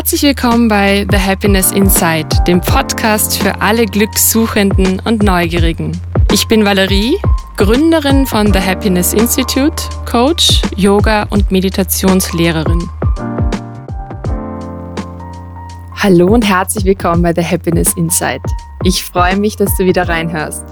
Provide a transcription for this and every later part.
Herzlich willkommen bei The Happiness Inside, dem Podcast für alle Glückssuchenden und Neugierigen. Ich bin Valerie, Gründerin von The Happiness Institute, Coach, Yoga und Meditationslehrerin. Hallo und herzlich willkommen bei The Happiness Inside. Ich freue mich, dass du wieder reinhörst.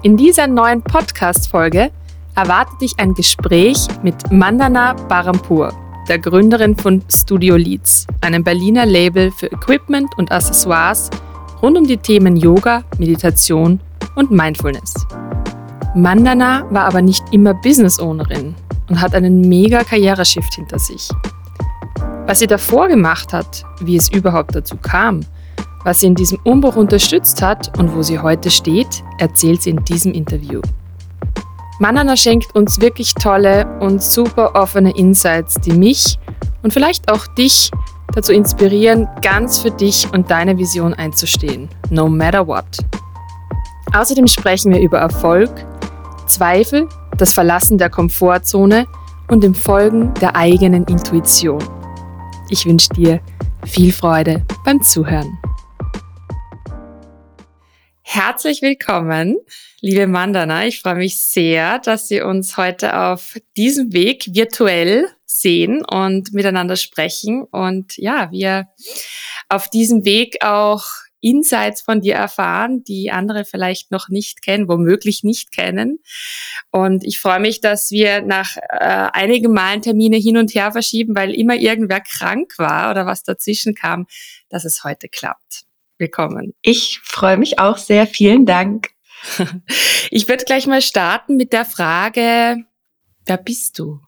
In dieser neuen Podcast-Folge erwartet dich ein Gespräch mit Mandana Barampur der Gründerin von Studio Leads, einem Berliner Label für Equipment und Accessoires rund um die Themen Yoga, Meditation und Mindfulness. Mandana war aber nicht immer Business Ownerin und hat einen mega Karriereshift hinter sich. Was sie davor gemacht hat, wie es überhaupt dazu kam, was sie in diesem Umbruch unterstützt hat und wo sie heute steht, erzählt sie in diesem Interview. Manana schenkt uns wirklich tolle und super offene Insights, die mich und vielleicht auch dich dazu inspirieren, ganz für dich und deine Vision einzustehen, no matter what. Außerdem sprechen wir über Erfolg, Zweifel, das Verlassen der Komfortzone und dem Folgen der eigenen Intuition. Ich wünsche dir viel Freude beim Zuhören. Herzlich willkommen, liebe Mandana. Ich freue mich sehr, dass Sie uns heute auf diesem Weg virtuell sehen und miteinander sprechen und ja, wir auf diesem Weg auch Insights von dir erfahren, die andere vielleicht noch nicht kennen, womöglich nicht kennen. Und ich freue mich, dass wir nach äh, einigen Malen Termine hin und her verschieben, weil immer irgendwer krank war oder was dazwischen kam, dass es heute klappt willkommen. Ich freue mich auch sehr. Vielen Dank. Ich würde gleich mal starten mit der Frage, wer bist du?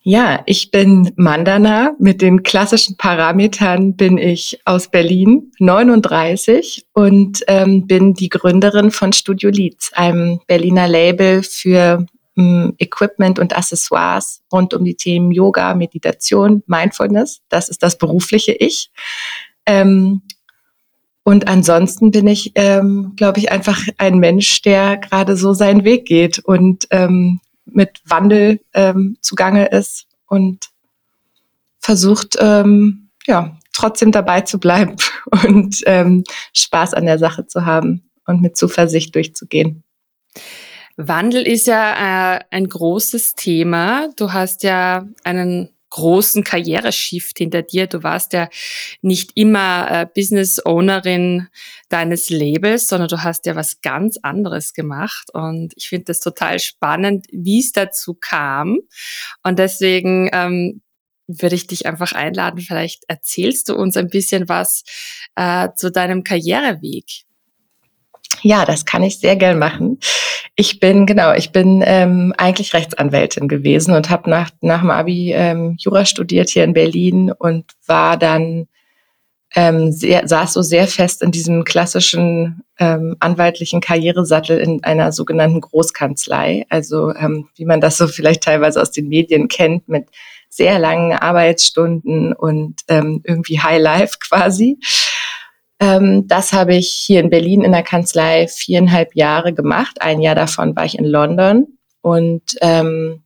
Ja, ich bin Mandana. Mit den klassischen Parametern bin ich aus Berlin, 39 und ähm, bin die Gründerin von Studio Leads, einem Berliner Label für ähm, Equipment und Accessoires rund um die Themen Yoga, Meditation, Mindfulness. Das ist das berufliche Ich. Ähm, und ansonsten bin ich, ähm, glaube ich, einfach ein Mensch, der gerade so seinen Weg geht und ähm, mit Wandel ähm, zugange ist und versucht, ähm, ja, trotzdem dabei zu bleiben und ähm, Spaß an der Sache zu haben und mit Zuversicht durchzugehen. Wandel ist ja äh, ein großes Thema. Du hast ja einen großen Karriereshift hinter dir. Du warst ja nicht immer äh, Business Ownerin deines Labels, sondern du hast ja was ganz anderes gemacht. Und ich finde das total spannend, wie es dazu kam. Und deswegen ähm, würde ich dich einfach einladen. Vielleicht erzählst du uns ein bisschen was äh, zu deinem Karriereweg. Ja, das kann ich sehr gern machen. Ich bin, genau, ich bin ähm, eigentlich Rechtsanwältin gewesen und habe nach, nach dem Abi ähm, Jura studiert hier in Berlin und war dann, ähm, sehr, saß so sehr fest in diesem klassischen ähm, anwaltlichen Karrieresattel in einer sogenannten Großkanzlei. Also ähm, wie man das so vielleicht teilweise aus den Medien kennt, mit sehr langen Arbeitsstunden und ähm, irgendwie High Life quasi. Ähm, das habe ich hier in Berlin in der Kanzlei viereinhalb Jahre gemacht. Ein Jahr davon war ich in London und ähm,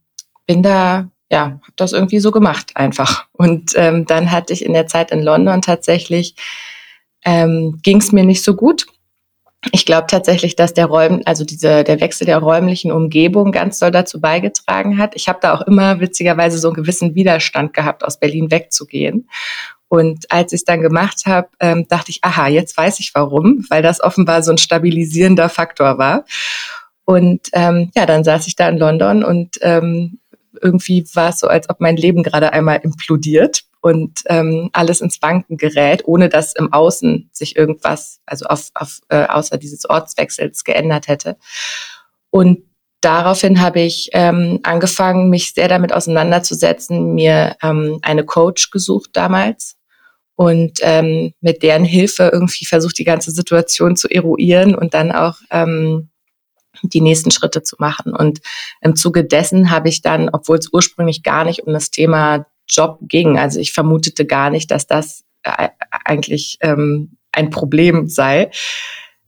bin da, ja, habe das irgendwie so gemacht einfach. Und ähm, dann hatte ich in der Zeit in London tatsächlich, ähm, ging es mir nicht so gut. Ich glaube tatsächlich, dass der Räum, also diese, der Wechsel der räumlichen Umgebung ganz doll dazu beigetragen hat. Ich habe da auch immer witzigerweise so einen gewissen Widerstand gehabt, aus Berlin wegzugehen. Und als ich es dann gemacht habe, ähm, dachte ich, aha, jetzt weiß ich warum, weil das offenbar so ein stabilisierender Faktor war. Und ähm, ja, dann saß ich da in London und ähm, irgendwie war es so, als ob mein Leben gerade einmal implodiert und ähm, alles ins Wanken gerät, ohne dass im Außen sich irgendwas, also auf, auf äh, außer dieses Ortswechsels geändert hätte. Und daraufhin habe ich ähm, angefangen, mich sehr damit auseinanderzusetzen, mir ähm, eine Coach gesucht damals, und ähm, mit deren Hilfe irgendwie versucht, die ganze Situation zu eruieren und dann auch ähm, die nächsten Schritte zu machen. Und im Zuge dessen habe ich dann, obwohl es ursprünglich gar nicht um das Thema Job ging, also ich vermutete gar nicht, dass das äh, eigentlich ähm, ein Problem sei,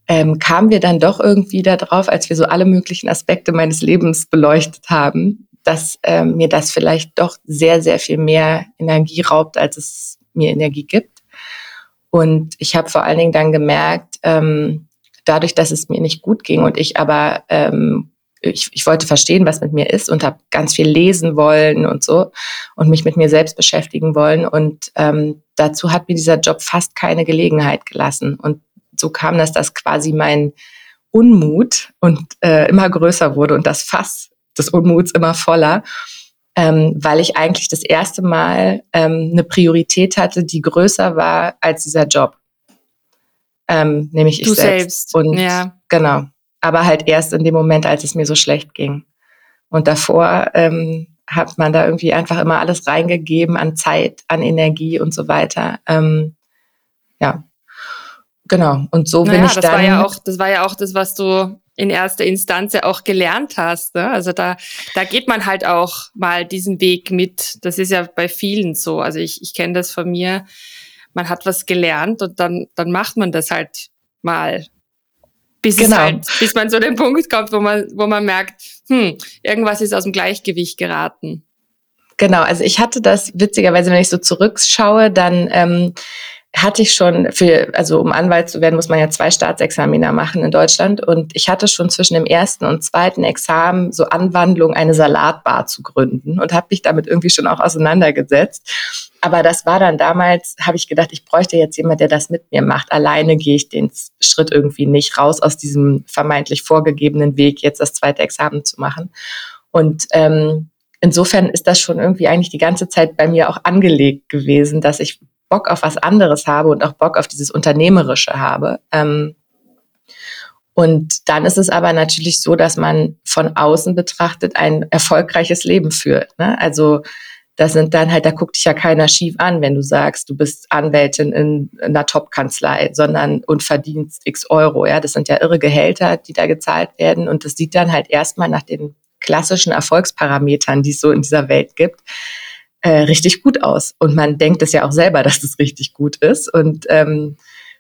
ähm, kamen wir dann doch irgendwie darauf, als wir so alle möglichen Aspekte meines Lebens beleuchtet haben, dass ähm, mir das vielleicht doch sehr, sehr viel mehr Energie raubt, als es mir Energie gibt. Und ich habe vor allen Dingen dann gemerkt, ähm, dadurch, dass es mir nicht gut ging und ich aber ähm, ich, ich wollte verstehen, was mit mir ist und habe ganz viel lesen wollen und so und mich mit mir selbst beschäftigen wollen. Und ähm, dazu hat mir dieser Job fast keine Gelegenheit gelassen. Und so kam das, dass quasi mein Unmut und äh, immer größer wurde und das Fass des Unmuts immer voller, ähm, weil ich eigentlich das erste Mal ähm, eine Priorität hatte, die größer war als dieser Job. Ähm, nämlich ich du selbst. selbst. Und ja. genau aber halt erst in dem Moment, als es mir so schlecht ging. Und davor ähm, hat man da irgendwie einfach immer alles reingegeben an Zeit, an Energie und so weiter. Ähm, ja, genau. Und so naja, bin ich das dann. War ja auch, das war ja auch das, was du in erster Instanz ja auch gelernt hast. Ne? Also da, da geht man halt auch mal diesen Weg mit. Das ist ja bei vielen so. Also ich, ich kenne das von mir. Man hat was gelernt und dann, dann macht man das halt mal bis, genau. halt, bis man zu dem Punkt kommt, wo man, wo man merkt, hm, irgendwas ist aus dem Gleichgewicht geraten. Genau, also ich hatte das witzigerweise, wenn ich so zurückschaue, dann ähm, hatte ich schon für, also um Anwalt zu werden, muss man ja zwei Staatsexamina machen in Deutschland. Und ich hatte schon zwischen dem ersten und zweiten Examen so Anwandlung, eine Salatbar zu gründen und habe mich damit irgendwie schon auch auseinandergesetzt. Aber das war dann damals, habe ich gedacht, ich bräuchte jetzt jemand, der das mit mir macht. Alleine gehe ich den Schritt irgendwie nicht raus aus diesem vermeintlich vorgegebenen Weg, jetzt das zweite Examen zu machen. Und ähm, insofern ist das schon irgendwie eigentlich die ganze Zeit bei mir auch angelegt gewesen, dass ich Bock auf was anderes habe und auch Bock auf dieses Unternehmerische habe. Ähm, und dann ist es aber natürlich so, dass man von außen betrachtet ein erfolgreiches Leben führt. Ne? Also das sind dann halt, da guckt dich ja keiner schief an, wenn du sagst, du bist Anwältin in einer Top-Kanzlei, sondern und verdienst x Euro. Ja, das sind ja irre Gehälter, die da gezahlt werden. Und das sieht dann halt erstmal nach den klassischen Erfolgsparametern, die es so in dieser Welt gibt, äh, richtig gut aus. Und man denkt es ja auch selber, dass es richtig gut ist. Und ähm,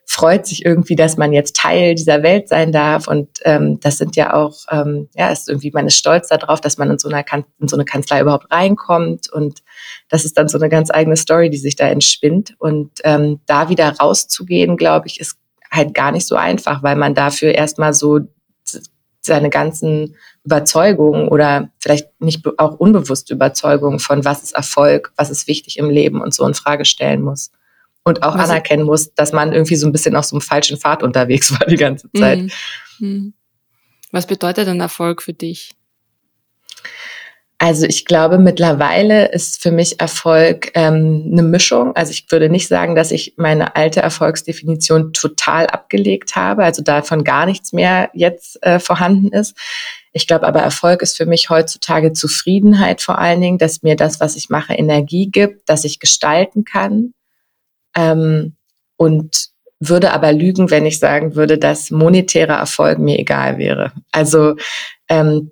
freut sich irgendwie, dass man jetzt Teil dieser Welt sein darf. Und ähm, das sind ja auch, ähm, ja, ist irgendwie, man ist stolz darauf, dass man in so, einer in so eine Kanzlei überhaupt reinkommt. Und das ist dann so eine ganz eigene Story, die sich da entspinnt. Und ähm, da wieder rauszugehen, glaube ich, ist halt gar nicht so einfach, weil man dafür erstmal so seine ganzen Überzeugungen oder vielleicht nicht auch unbewusste Überzeugungen von was ist Erfolg, was ist wichtig im Leben und so in Frage stellen muss und auch Was anerkennen muss, dass man irgendwie so ein bisschen auf so einem falschen Pfad unterwegs war die ganze Zeit. Mhm. Mhm. Was bedeutet denn Erfolg für dich? Also ich glaube, mittlerweile ist für mich Erfolg ähm, eine Mischung. Also ich würde nicht sagen, dass ich meine alte Erfolgsdefinition total abgelegt habe, also davon gar nichts mehr jetzt äh, vorhanden ist. Ich glaube aber, Erfolg ist für mich heutzutage Zufriedenheit vor allen Dingen, dass mir das, was ich mache, Energie gibt, dass ich gestalten kann, ähm, und würde aber lügen, wenn ich sagen würde, dass monetärer Erfolg mir egal wäre. Also ähm,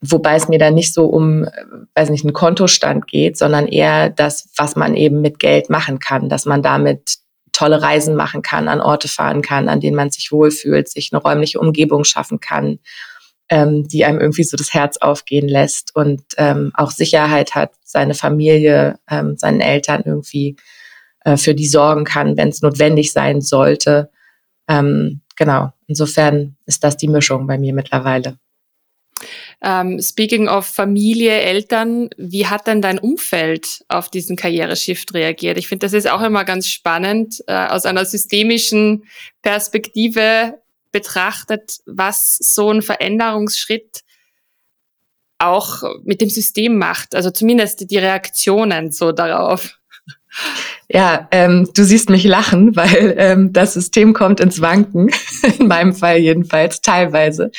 wobei es mir da nicht so um, weiß nicht, einen Kontostand geht, sondern eher das, was man eben mit Geld machen kann, dass man damit tolle Reisen machen kann, an Orte fahren kann, an denen man sich wohlfühlt, sich eine räumliche Umgebung schaffen kann, ähm, die einem irgendwie so das Herz aufgehen lässt und ähm, auch Sicherheit hat, seine Familie, ähm, seinen Eltern irgendwie äh, für die sorgen kann, wenn es notwendig sein sollte. Ähm, genau, insofern ist das die Mischung bei mir mittlerweile. Um, ähm, speaking of Familie, Eltern, wie hat denn dein Umfeld auf diesen Karriereshift reagiert? Ich finde, das ist auch immer ganz spannend, äh, aus einer systemischen Perspektive betrachtet, was so ein Veränderungsschritt auch mit dem System macht. Also zumindest die Reaktionen so darauf. Ja, ähm, du siehst mich lachen, weil ähm, das System kommt ins Wanken, in meinem Fall jedenfalls, teilweise.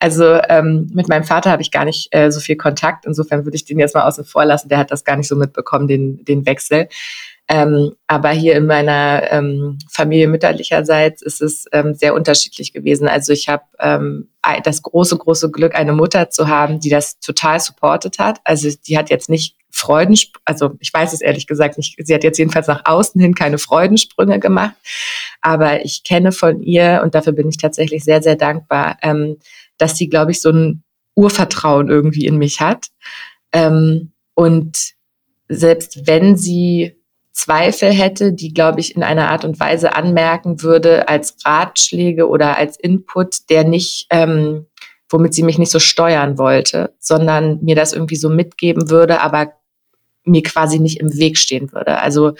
Also ähm, mit meinem Vater habe ich gar nicht äh, so viel Kontakt, insofern würde ich den jetzt mal außen vor lassen, der hat das gar nicht so mitbekommen, den, den Wechsel. Ähm, aber hier in meiner ähm, Familie mütterlicherseits ist es ähm, sehr unterschiedlich gewesen. Also ich habe ähm, das große, große Glück, eine Mutter zu haben, die das total supportet hat. Also die hat jetzt nicht Freuden, also ich weiß es ehrlich gesagt nicht, sie hat jetzt jedenfalls nach außen hin keine Freudensprünge gemacht, aber ich kenne von ihr und dafür bin ich tatsächlich sehr, sehr dankbar, ähm, dass sie, glaube ich, so ein Urvertrauen irgendwie in mich hat. Ähm, und selbst wenn sie Zweifel hätte, die, glaube ich, in einer Art und Weise anmerken würde als Ratschläge oder als Input, der nicht, ähm, womit sie mich nicht so steuern wollte, sondern mir das irgendwie so mitgeben würde, aber mir quasi nicht im Weg stehen würde. Also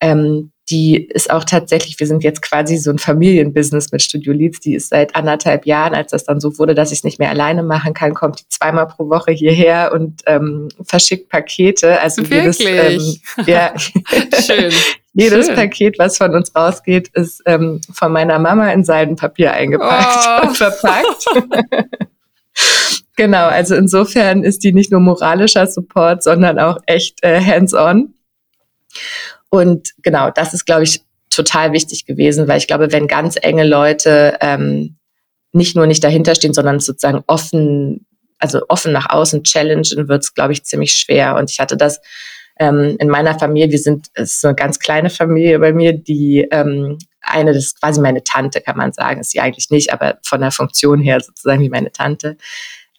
ähm, die ist auch tatsächlich, wir sind jetzt quasi so ein Familienbusiness mit Studio Leads, die ist seit anderthalb Jahren, als das dann so wurde, dass ich es nicht mehr alleine machen kann, kommt die zweimal pro Woche hierher und ähm, verschickt Pakete. Also Wirklich? jedes, ähm, ja, Schön. jedes Schön. Paket, was von uns rausgeht, ist ähm, von meiner Mama in Seidenpapier eingepackt oh. und verpackt. genau, also insofern ist die nicht nur moralischer Support, sondern auch echt äh, hands-on. Und genau, das ist, glaube ich, total wichtig gewesen, weil ich glaube, wenn ganz enge Leute ähm, nicht nur nicht dahinter stehen, sondern sozusagen offen, also offen nach außen challengen, wird es, glaube ich, ziemlich schwer. Und ich hatte das ähm, in meiner Familie, wir sind, es ist eine ganz kleine Familie bei mir, die ähm, eine, das ist quasi meine Tante, kann man sagen, ist sie eigentlich nicht, aber von der Funktion her sozusagen wie meine Tante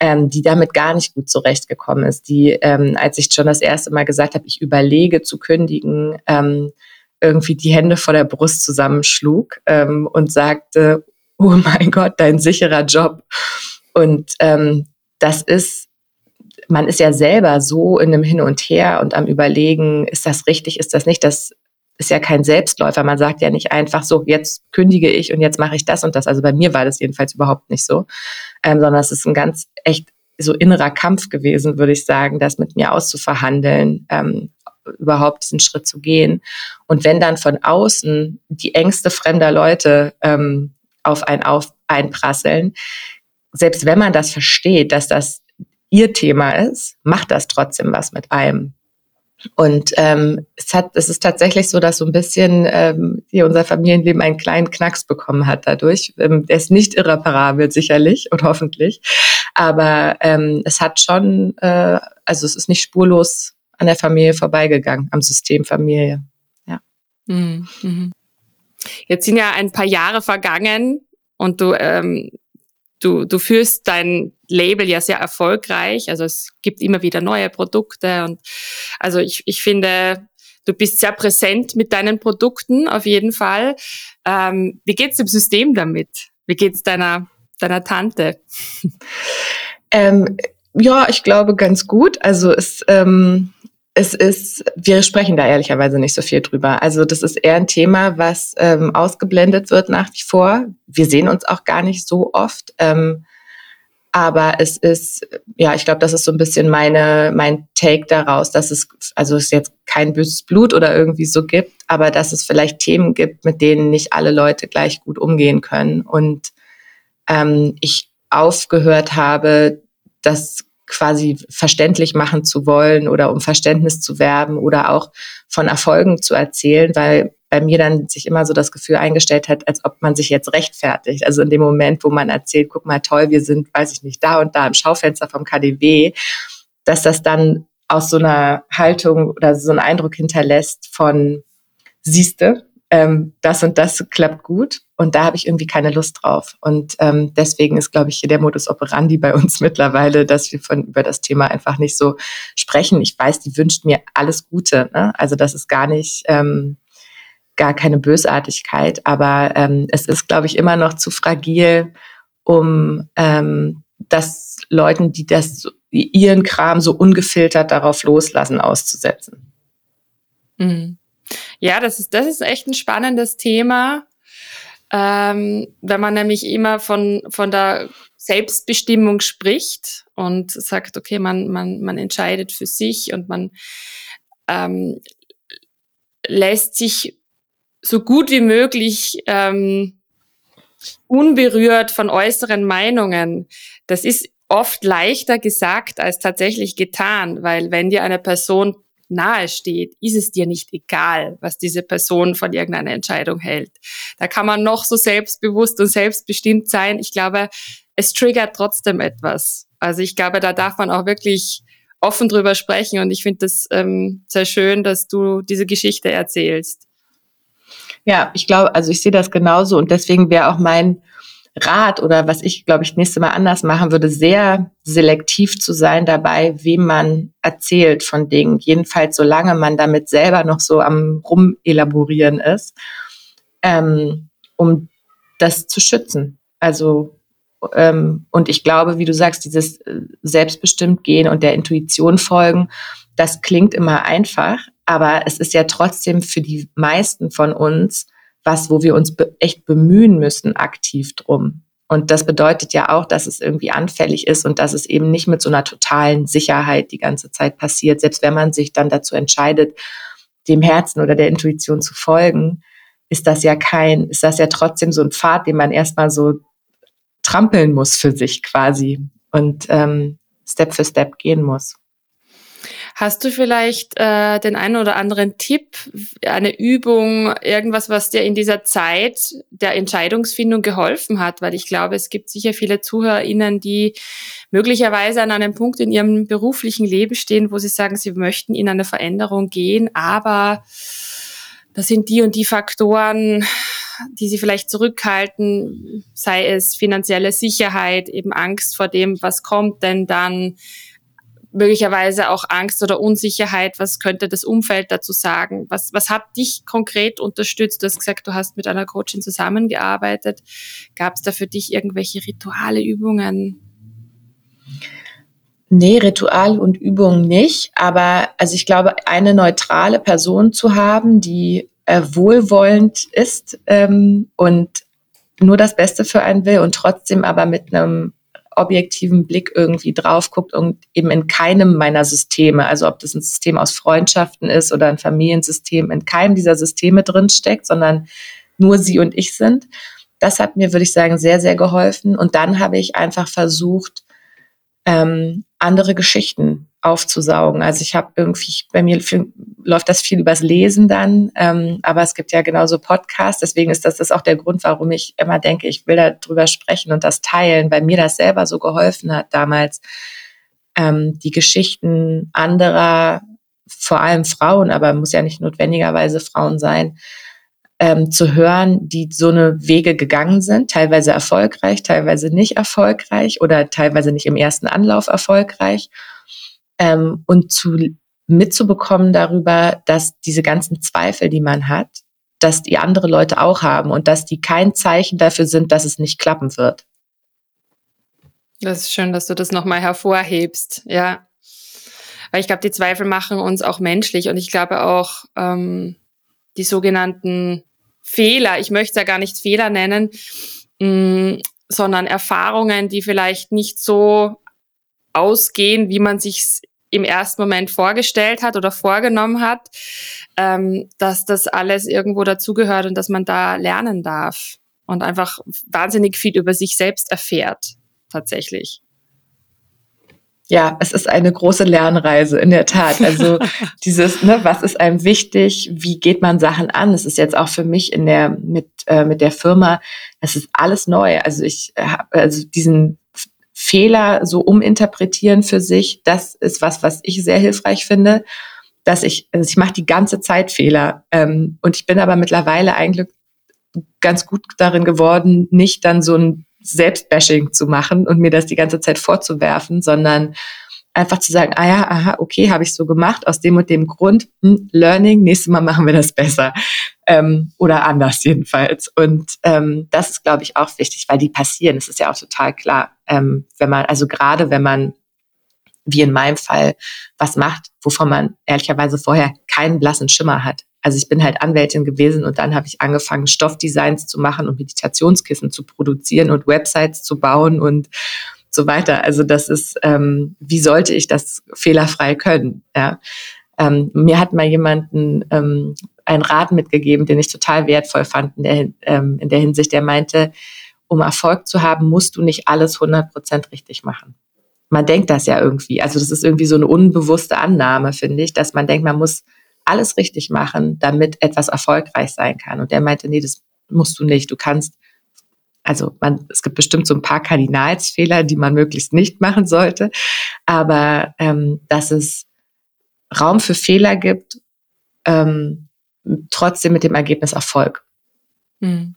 ähm, die damit gar nicht gut zurechtgekommen ist, die, ähm, als ich schon das erste Mal gesagt habe, ich überlege zu kündigen, ähm, irgendwie die Hände vor der Brust zusammenschlug ähm, und sagte, oh mein Gott, dein sicherer Job. Und ähm, das ist, man ist ja selber so in einem Hin und Her und am Überlegen, ist das richtig, ist das nicht, das ist ja kein Selbstläufer. Man sagt ja nicht einfach so, jetzt kündige ich und jetzt mache ich das und das. Also bei mir war das jedenfalls überhaupt nicht so, ähm, sondern es ist ein ganz echt so innerer Kampf gewesen, würde ich sagen, das mit mir auszuverhandeln, ähm, überhaupt diesen Schritt zu gehen. Und wenn dann von außen die Ängste fremder Leute ähm, auf einen auf einprasseln, selbst wenn man das versteht, dass das ihr Thema ist, macht das trotzdem was mit einem. Und ähm, es, hat, es ist tatsächlich so, dass so ein bisschen ähm, hier unser Familienleben einen kleinen Knacks bekommen hat dadurch. Ähm, der ist nicht irreparabel sicherlich und hoffentlich, aber ähm, es hat schon, äh, also es ist nicht spurlos an der Familie vorbeigegangen, am System Familie. Ja. Mhm. mhm. Jetzt sind ja ein paar Jahre vergangen und du ähm, du, du führst dein Label ja sehr erfolgreich. Also es gibt immer wieder neue Produkte und also ich, ich finde, du bist sehr präsent mit deinen Produkten auf jeden Fall. Ähm, wie geht's dem System damit? Wie geht's deiner, deiner Tante? Ähm, ja, ich glaube ganz gut. Also es, ähm, es ist, wir sprechen da ehrlicherweise nicht so viel drüber. Also das ist eher ein Thema, was ähm, ausgeblendet wird nach wie vor. Wir sehen uns auch gar nicht so oft. Ähm, aber es ist, ja, ich glaube, das ist so ein bisschen meine, mein Take daraus, dass es, also es jetzt kein böses Blut oder irgendwie so gibt, aber dass es vielleicht Themen gibt, mit denen nicht alle Leute gleich gut umgehen können. Und ähm, ich aufgehört habe, das quasi verständlich machen zu wollen oder um Verständnis zu werben oder auch von Erfolgen zu erzählen, weil bei mir dann sich immer so das Gefühl eingestellt hat, als ob man sich jetzt rechtfertigt. Also in dem Moment, wo man erzählt, guck mal toll, wir sind, weiß ich nicht, da und da im Schaufenster vom KDW, dass das dann aus so einer Haltung oder so einen Eindruck hinterlässt von, siehste, ähm, das und das klappt gut und da habe ich irgendwie keine Lust drauf. Und ähm, deswegen ist, glaube ich, hier der Modus operandi bei uns mittlerweile, dass wir von über das Thema einfach nicht so sprechen. Ich weiß, die wünscht mir alles Gute. Ne? Also das ist gar nicht ähm, gar keine Bösartigkeit, aber ähm, es ist, glaube ich, immer noch zu fragil, um ähm, das Leuten, die das ihren Kram so ungefiltert darauf loslassen, auszusetzen. Mhm. Ja, das ist, das ist echt ein spannendes Thema. Ähm, wenn man nämlich immer von, von der Selbstbestimmung spricht und sagt, okay, man, man, man entscheidet für sich und man ähm, lässt sich so gut wie möglich ähm, unberührt von äußeren Meinungen. Das ist oft leichter gesagt als tatsächlich getan, weil wenn dir eine Person nahe steht, ist es dir nicht egal, was diese Person von irgendeiner Entscheidung hält. Da kann man noch so selbstbewusst und selbstbestimmt sein. Ich glaube, es triggert trotzdem etwas. Also ich glaube, da darf man auch wirklich offen drüber sprechen und ich finde das ähm, sehr schön, dass du diese Geschichte erzählst. Ja, ich glaube, also ich sehe das genauso und deswegen wäre auch mein Rat oder was ich, glaube ich, nächste Mal anders machen würde, sehr selektiv zu sein dabei, wem man erzählt von Dingen. Jedenfalls, solange man damit selber noch so am Rumelaborieren ist, ähm, um das zu schützen. Also, ähm, und ich glaube, wie du sagst, dieses äh, selbstbestimmt gehen und der Intuition folgen, das klingt immer einfach, aber es ist ja trotzdem für die meisten von uns was, wo wir uns be echt bemühen müssen, aktiv drum. Und das bedeutet ja auch, dass es irgendwie anfällig ist und dass es eben nicht mit so einer totalen Sicherheit die ganze Zeit passiert, selbst wenn man sich dann dazu entscheidet, dem Herzen oder der Intuition zu folgen, ist das ja kein, ist das ja trotzdem so ein Pfad, den man erstmal so trampeln muss für sich quasi und ähm, Step für Step gehen muss. Hast du vielleicht äh, den einen oder anderen Tipp, eine Übung, irgendwas, was dir in dieser Zeit der Entscheidungsfindung geholfen hat? Weil ich glaube, es gibt sicher viele ZuhörerInnen, die möglicherweise an einem Punkt in ihrem beruflichen Leben stehen, wo sie sagen, sie möchten in eine Veränderung gehen, aber das sind die und die Faktoren, die sie vielleicht zurückhalten, sei es finanzielle Sicherheit, eben Angst vor dem, was kommt denn dann, möglicherweise auch Angst oder Unsicherheit. Was könnte das Umfeld dazu sagen? Was, was hat dich konkret unterstützt? Du hast gesagt, du hast mit einer Coachin zusammengearbeitet. Gab es da für dich irgendwelche Rituale, Übungen? Nee, Ritual und Übungen nicht. Aber also ich glaube, eine neutrale Person zu haben, die äh, wohlwollend ist ähm, und nur das Beste für einen will und trotzdem aber mit einem objektiven Blick irgendwie drauf guckt und eben in keinem meiner Systeme, also ob das ein System aus Freundschaften ist oder ein Familiensystem, in keinem dieser Systeme drinsteckt, sondern nur sie und ich sind. Das hat mir, würde ich sagen, sehr, sehr geholfen. Und dann habe ich einfach versucht, ähm, andere Geschichten aufzusaugen. Also ich habe irgendwie, bei mir viel, läuft das viel übers Lesen dann, ähm, aber es gibt ja genauso Podcasts, deswegen ist das, das auch der Grund, warum ich immer denke, ich will darüber sprechen und das teilen, weil mir das selber so geholfen hat damals, ähm, die Geschichten anderer, vor allem Frauen, aber muss ja nicht notwendigerweise Frauen sein, ähm, zu hören, die so eine Wege gegangen sind, teilweise erfolgreich, teilweise nicht erfolgreich oder teilweise nicht im ersten Anlauf erfolgreich ähm, und zu mitzubekommen darüber, dass diese ganzen Zweifel, die man hat, dass die andere Leute auch haben und dass die kein Zeichen dafür sind, dass es nicht klappen wird. Das ist schön, dass du das nochmal hervorhebst, ja. Weil ich glaube, die Zweifel machen uns auch menschlich und ich glaube auch ähm, die sogenannten Fehler, ich möchte es ja gar nicht Fehler nennen, mh, mm, sondern Erfahrungen, die vielleicht nicht so ausgehen, wie man sich im ersten Moment vorgestellt hat oder vorgenommen hat, ähm, dass das alles irgendwo dazugehört und dass man da lernen darf und einfach wahnsinnig viel über sich selbst erfährt, tatsächlich. Ja, es ist eine große Lernreise, in der Tat. Also dieses, ne, was ist einem wichtig, wie geht man Sachen an? Es ist jetzt auch für mich in der, mit, äh, mit der Firma, es ist alles neu. Also ich habe also diesen Fehler so uminterpretieren für sich, das ist was, was ich sehr hilfreich finde, dass ich, also ich mache die ganze Zeit Fehler ähm, und ich bin aber mittlerweile eigentlich ganz gut darin geworden, nicht dann so ein Selbstbashing zu machen und mir das die ganze Zeit vorzuwerfen, sondern einfach zu sagen, ah ja, aha, okay, habe ich so gemacht, aus dem und dem Grund, hm, Learning, nächstes Mal machen wir das besser. Ähm, oder anders jedenfalls. Und ähm, das ist, glaube ich, auch wichtig, weil die passieren, das ist ja auch total klar. Ähm, wenn man, also gerade wenn man, wie in meinem Fall, was macht, wovon man ehrlicherweise vorher keinen blassen Schimmer hat. Also ich bin halt Anwältin gewesen und dann habe ich angefangen, Stoffdesigns zu machen und Meditationskissen zu produzieren und Websites zu bauen und so weiter. Also das ist, ähm, wie sollte ich das fehlerfrei können? Ja. Ähm, mir hat mal jemanden ähm, einen Rat mitgegeben, den ich total wertvoll fand in der, ähm, in der Hinsicht. Der meinte, um Erfolg zu haben, musst du nicht alles 100 Prozent richtig machen. Man denkt das ja irgendwie. Also das ist irgendwie so eine unbewusste Annahme, finde ich, dass man denkt, man muss alles richtig machen, damit etwas erfolgreich sein kann. Und der meinte, nee, das musst du nicht. Du kannst also man, es gibt bestimmt so ein paar Kardinalsfehler, die man möglichst nicht machen sollte, aber ähm, dass es Raum für Fehler gibt, ähm, trotzdem mit dem Ergebnis Erfolg. Hm.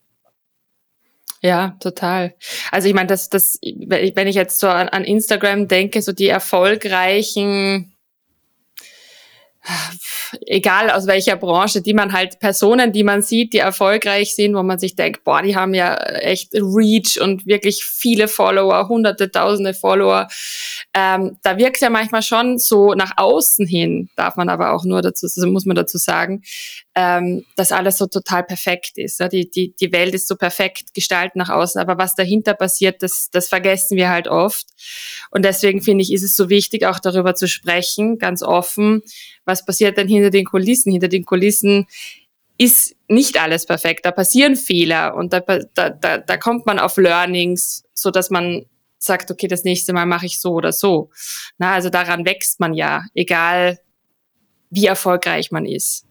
Ja, total. Also ich meine, das, das, wenn ich jetzt so an, an Instagram denke, so die erfolgreichen egal aus welcher Branche, die man halt Personen, die man sieht, die erfolgreich sind, wo man sich denkt, boah, die haben ja echt Reach und wirklich viele Follower, hunderte, tausende Follower. Ähm, da wirkt ja manchmal schon so nach außen hin, darf man aber auch nur dazu, also muss man dazu sagen, ähm, dass alles so total perfekt ist. Ja? Die, die, die Welt ist so perfekt gestaltet nach außen, aber was dahinter passiert, das, das vergessen wir halt oft. Und deswegen finde ich, ist es so wichtig, auch darüber zu sprechen, ganz offen, was passiert denn hinter den Kulissen? Hinter den Kulissen ist nicht alles perfekt. Da passieren Fehler und da, da, da, da kommt man auf Learnings, so dass man sagt, okay, das nächste Mal mache ich so oder so. Na, also daran wächst man ja, egal wie erfolgreich man ist.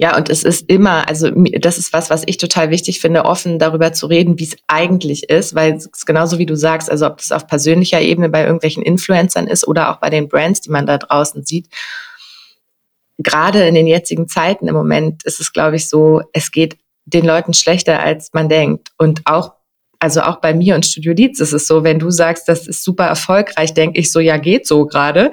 Ja, und es ist immer, also das ist was, was ich total wichtig finde, offen darüber zu reden, wie es eigentlich ist, weil es ist genauso wie du sagst, also ob das auf persönlicher Ebene bei irgendwelchen Influencern ist oder auch bei den Brands, die man da draußen sieht gerade in den jetzigen Zeiten im Moment ist es, glaube ich, so, es geht den Leuten schlechter, als man denkt. Und auch, also auch bei mir und Studio Leads ist es so, wenn du sagst, das ist super erfolgreich, denke ich so, ja, geht so gerade.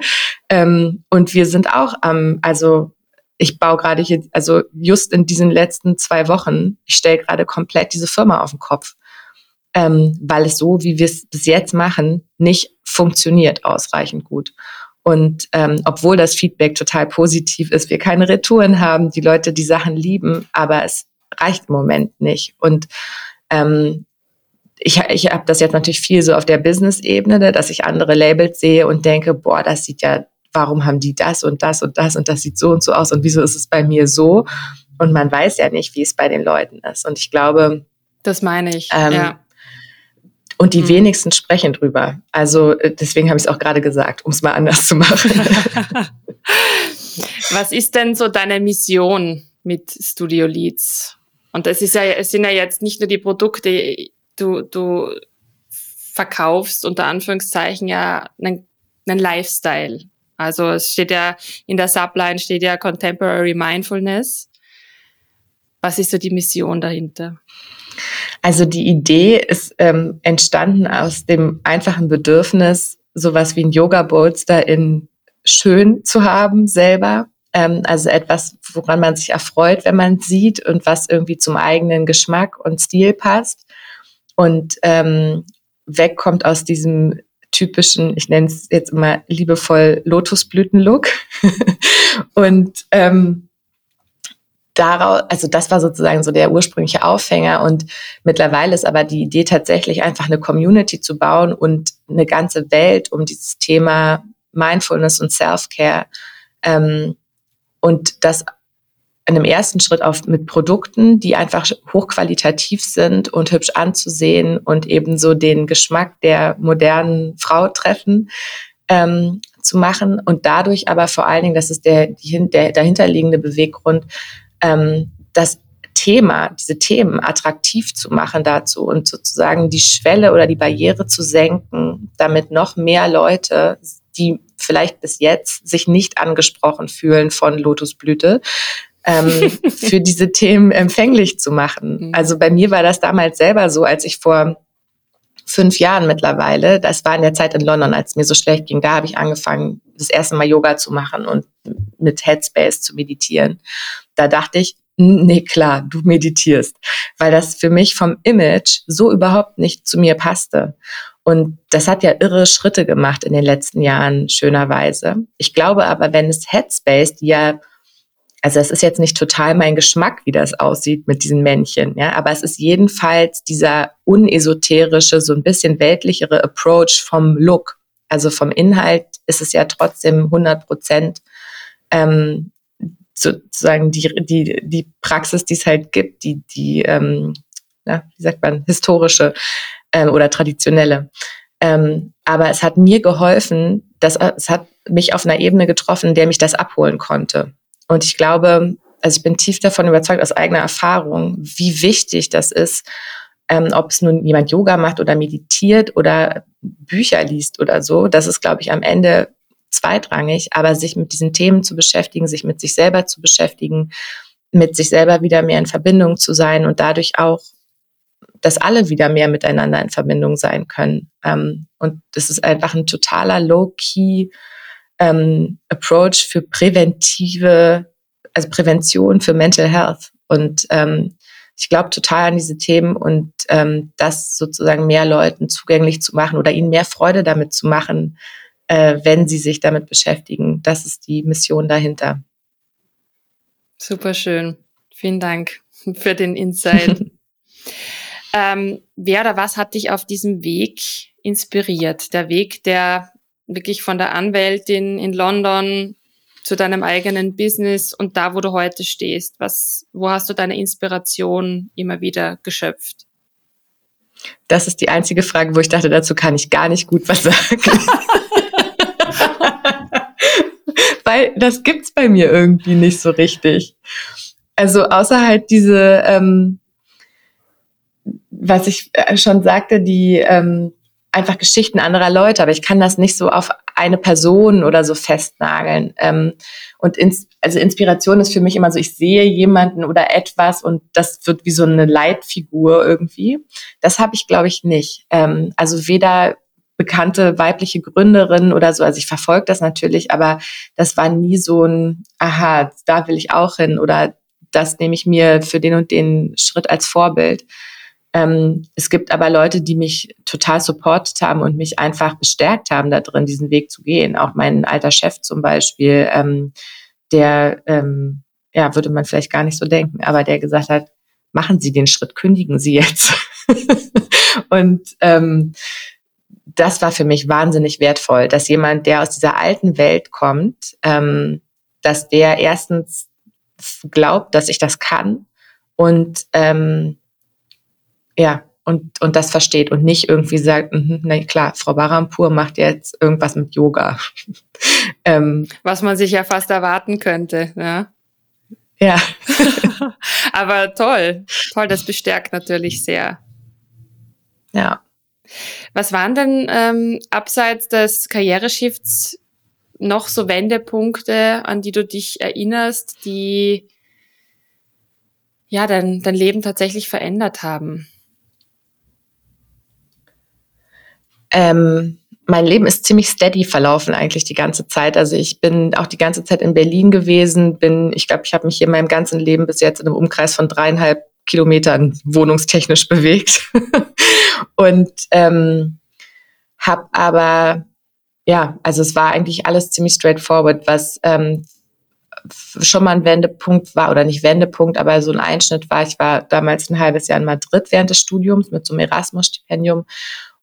Ähm, und wir sind auch am, also ich baue gerade hier, also just in diesen letzten zwei Wochen, ich stelle gerade komplett diese Firma auf den Kopf. Ähm, weil es so, wie wir es bis jetzt machen, nicht funktioniert ausreichend gut. Und ähm, obwohl das Feedback total positiv ist, wir keine Retouren haben, die Leute die Sachen lieben, aber es reicht im Moment nicht. Und ähm, ich, ich habe das jetzt natürlich viel so auf der Business-Ebene, ne, dass ich andere Labels sehe und denke, boah, das sieht ja, warum haben die das und das und das und das sieht so und so aus und wieso ist es bei mir so? Und man weiß ja nicht, wie es bei den Leuten ist. Und ich glaube, das meine ich. Ähm, ja. Und die mhm. wenigsten sprechen drüber. Also äh, deswegen habe ich es auch gerade gesagt, um es mal anders zu machen. Was ist denn so deine Mission mit Studio Leads? Und es ist ja, es sind ja jetzt nicht nur die Produkte, du, du verkaufst unter Anführungszeichen ja einen, einen Lifestyle. Also es steht ja in der Subline steht ja Contemporary Mindfulness. Was ist so die Mission dahinter? Also die Idee ist ähm, entstanden aus dem einfachen Bedürfnis, sowas wie ein Yoga Bolster in schön zu haben selber. Ähm, also etwas, woran man sich erfreut, wenn man sieht und was irgendwie zum eigenen Geschmack und Stil passt. Und ähm, wegkommt aus diesem typischen, ich nenne es jetzt immer liebevoll Lotusblüten-Look. und ähm, daraus, also das war sozusagen so der ursprüngliche Aufhänger und mittlerweile ist aber die Idee tatsächlich einfach eine Community zu bauen und eine ganze Welt um dieses Thema Mindfulness und Self-Care ähm, und das in einem ersten Schritt auf mit Produkten, die einfach hochqualitativ sind und hübsch anzusehen und ebenso den Geschmack der modernen Frau treffen, ähm, zu machen und dadurch aber vor allen Dingen, das ist der, die, der dahinterliegende Beweggrund, ähm, das Thema, diese Themen attraktiv zu machen dazu und sozusagen die Schwelle oder die Barriere zu senken, damit noch mehr Leute, die vielleicht bis jetzt sich nicht angesprochen fühlen von Lotusblüte, ähm, für diese Themen empfänglich zu machen. Mhm. Also bei mir war das damals selber so, als ich vor fünf Jahren mittlerweile, das war in der Zeit in London, als es mir so schlecht ging, da habe ich angefangen, das erste Mal Yoga zu machen und mit Headspace zu meditieren. Da dachte ich, nee, klar, du meditierst, weil das für mich vom Image so überhaupt nicht zu mir passte. Und das hat ja irre Schritte gemacht in den letzten Jahren, schönerweise. Ich glaube aber, wenn es Headspace, die ja also es ist jetzt nicht total mein Geschmack, wie das aussieht mit diesen Männchen, ja, aber es ist jedenfalls dieser unesoterische, so ein bisschen weltlichere Approach vom Look. Also vom Inhalt ist es ja trotzdem 100 Prozent ähm, sozusagen die, die, die Praxis, die es halt gibt, die, die ähm, na, wie sagt man, historische ähm, oder traditionelle. Ähm, aber es hat mir geholfen, dass es hat mich auf einer Ebene getroffen, der mich das abholen konnte. Und ich glaube, also ich bin tief davon überzeugt aus eigener Erfahrung, wie wichtig das ist, ähm, ob es nun jemand Yoga macht oder meditiert oder Bücher liest oder so. Das ist, glaube ich, am Ende zweitrangig, aber sich mit diesen Themen zu beschäftigen, sich mit sich selber zu beschäftigen, mit sich selber wieder mehr in Verbindung zu sein und dadurch auch dass alle wieder mehr miteinander in Verbindung sein können. Ähm, und das ist einfach ein totaler Low-Key ähm, Approach für präventive, also Prävention für Mental Health. Und ähm, ich glaube total an diese Themen und ähm, das sozusagen mehr Leuten zugänglich zu machen oder ihnen mehr Freude damit zu machen, äh, wenn sie sich damit beschäftigen. Das ist die Mission dahinter. Super schön. Vielen Dank für den Insight. ähm, wer oder was hat dich auf diesem Weg inspiriert? Der Weg, der wirklich von der Anwältin in London zu deinem eigenen Business und da, wo du heute stehst? Was, wo hast du deine Inspiration immer wieder geschöpft? Das ist die einzige Frage, wo ich dachte, dazu kann ich gar nicht gut was sagen. Weil das gibt's bei mir irgendwie nicht so richtig. Also außer halt diese, ähm, was ich äh, schon sagte, die ähm, einfach Geschichten anderer Leute, aber ich kann das nicht so auf eine Person oder so festnageln. Ähm, und ins, also Inspiration ist für mich immer so, ich sehe jemanden oder etwas und das wird wie so eine Leitfigur irgendwie. Das habe ich, glaube ich, nicht. Ähm, also weder bekannte weibliche Gründerin oder so. Also ich verfolge das natürlich, aber das war nie so ein, aha, da will ich auch hin oder das nehme ich mir für den und den Schritt als Vorbild. Ähm, es gibt aber Leute, die mich total supportet haben und mich einfach bestärkt haben, da drin diesen Weg zu gehen. Auch mein alter Chef zum Beispiel, ähm, der, ähm, ja, würde man vielleicht gar nicht so denken, aber der gesagt hat, machen Sie den Schritt, kündigen Sie jetzt. und ähm, das war für mich wahnsinnig wertvoll, dass jemand, der aus dieser alten Welt kommt, ähm, dass der erstens glaubt, dass ich das kann und ähm, ja, und, und das versteht und nicht irgendwie sagt, mh, na klar, Frau Barampur macht jetzt irgendwas mit Yoga. ähm, Was man sich ja fast erwarten könnte, ja. Ja. Aber toll, toll, das bestärkt natürlich sehr. Ja. Was waren denn ähm, abseits des Karriereshifts noch so Wendepunkte, an die du dich erinnerst, die ja dein, dein Leben tatsächlich verändert haben? Ähm, mein Leben ist ziemlich steady verlaufen eigentlich die ganze Zeit. Also ich bin auch die ganze Zeit in Berlin gewesen, bin, ich glaube, ich habe mich hier in meinem ganzen Leben bis jetzt in einem Umkreis von dreieinhalb Kilometern wohnungstechnisch bewegt. und ähm, habe aber, ja, also es war eigentlich alles ziemlich straightforward, was ähm, schon mal ein Wendepunkt war, oder nicht Wendepunkt, aber so ein Einschnitt war. Ich war damals ein halbes Jahr in Madrid während des Studiums mit so einem Erasmus-Stipendium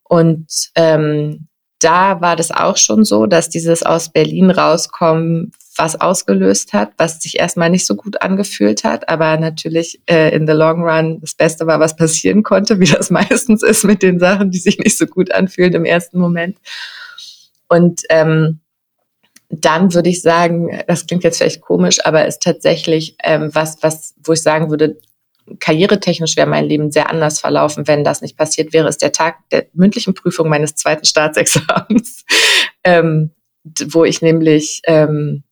und ähm, da war das auch schon so, dass dieses aus Berlin rauskommen was ausgelöst hat, was sich erstmal nicht so gut angefühlt hat, aber natürlich äh, in the long run das Beste war, was passieren konnte, wie das meistens ist mit den Sachen, die sich nicht so gut anfühlen im ersten Moment. Und ähm, dann würde ich sagen, das klingt jetzt vielleicht komisch, aber ist tatsächlich ähm, was, was, wo ich sagen würde, karrieretechnisch wäre mein Leben sehr anders verlaufen, wenn das nicht passiert wäre, ist der Tag der mündlichen Prüfung meines zweiten Staatsexamens, ähm, wo ich nämlich ähm,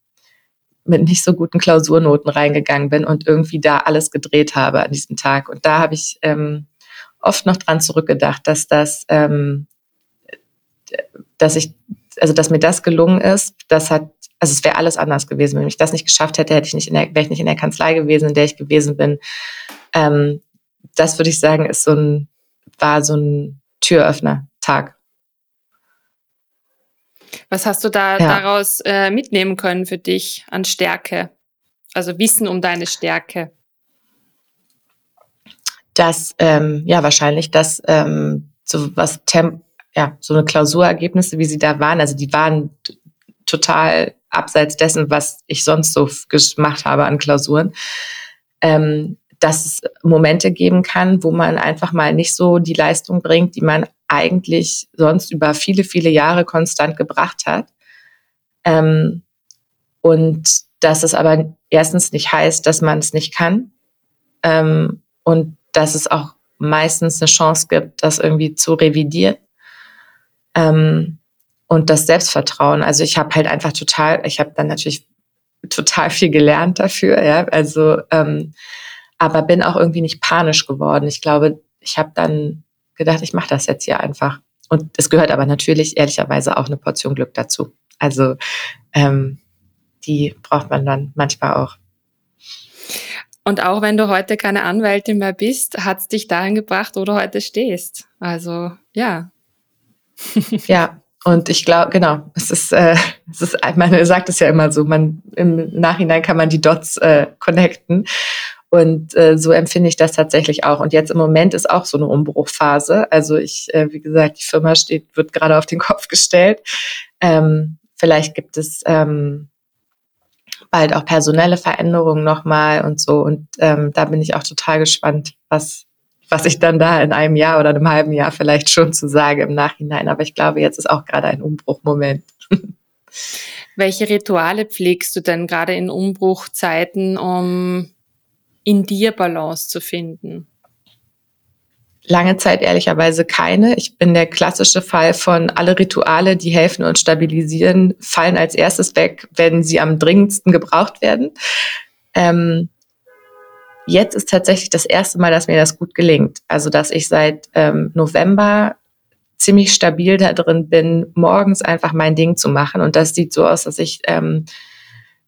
mit nicht so guten Klausurnoten reingegangen bin und irgendwie da alles gedreht habe an diesem Tag. Und da habe ich ähm, oft noch dran zurückgedacht, dass das, ähm, dass ich, also dass mir das gelungen ist, das hat, also es wäre alles anders gewesen. Wenn ich das nicht geschafft hätte, hätte ich nicht in der, wäre ich nicht in der Kanzlei gewesen, in der ich gewesen bin. Ähm, das würde ich sagen, ist so ein, war so ein Türöffner-Tag. Was hast du da ja. daraus äh, mitnehmen können für dich an Stärke? Also Wissen um deine Stärke? Dass, ähm, ja, wahrscheinlich, dass ähm, so was Temp ja, so eine Klausurergebnisse, wie sie da waren, also die waren total abseits dessen, was ich sonst so gemacht habe an Klausuren. Ähm, dass es Momente geben kann, wo man einfach mal nicht so die Leistung bringt, die man eigentlich sonst über viele, viele Jahre konstant gebracht hat. Ähm, und dass es aber erstens nicht heißt, dass man es nicht kann. Ähm, und dass es auch meistens eine Chance gibt, das irgendwie zu revidieren. Ähm, und das Selbstvertrauen. Also ich habe halt einfach total, ich habe dann natürlich total viel gelernt dafür, ja. Also ähm, aber bin auch irgendwie nicht panisch geworden. Ich glaube, ich habe dann gedacht, ich mache das jetzt hier einfach. Und es gehört aber natürlich ehrlicherweise auch eine Portion Glück dazu. Also ähm, die braucht man dann manchmal auch. Und auch wenn du heute keine Anwältin mehr bist, hat es dich dahin gebracht, wo du heute stehst. Also ja. ja, und ich glaube, genau, es ist, äh, es ist, man sagt es ja immer so, man im Nachhinein kann man die Dots äh, connecten. Und äh, so empfinde ich das tatsächlich auch. Und jetzt im Moment ist auch so eine Umbruchphase. Also ich, äh, wie gesagt, die Firma steht, wird gerade auf den Kopf gestellt. Ähm, vielleicht gibt es ähm, bald auch personelle Veränderungen nochmal und so. Und ähm, da bin ich auch total gespannt, was, was ich dann da in einem Jahr oder einem halben Jahr vielleicht schon zu sage im Nachhinein. Aber ich glaube, jetzt ist auch gerade ein Umbruchmoment. Welche Rituale pflegst du denn gerade in Umbruchzeiten, um in dir Balance zu finden? Lange Zeit ehrlicherweise keine. Ich bin der klassische Fall von alle Rituale, die helfen und stabilisieren, fallen als erstes weg, wenn sie am dringendsten gebraucht werden. Ähm, jetzt ist tatsächlich das erste Mal, dass mir das gut gelingt. Also, dass ich seit ähm, November ziemlich stabil da drin bin, morgens einfach mein Ding zu machen. Und das sieht so aus, dass ich ähm,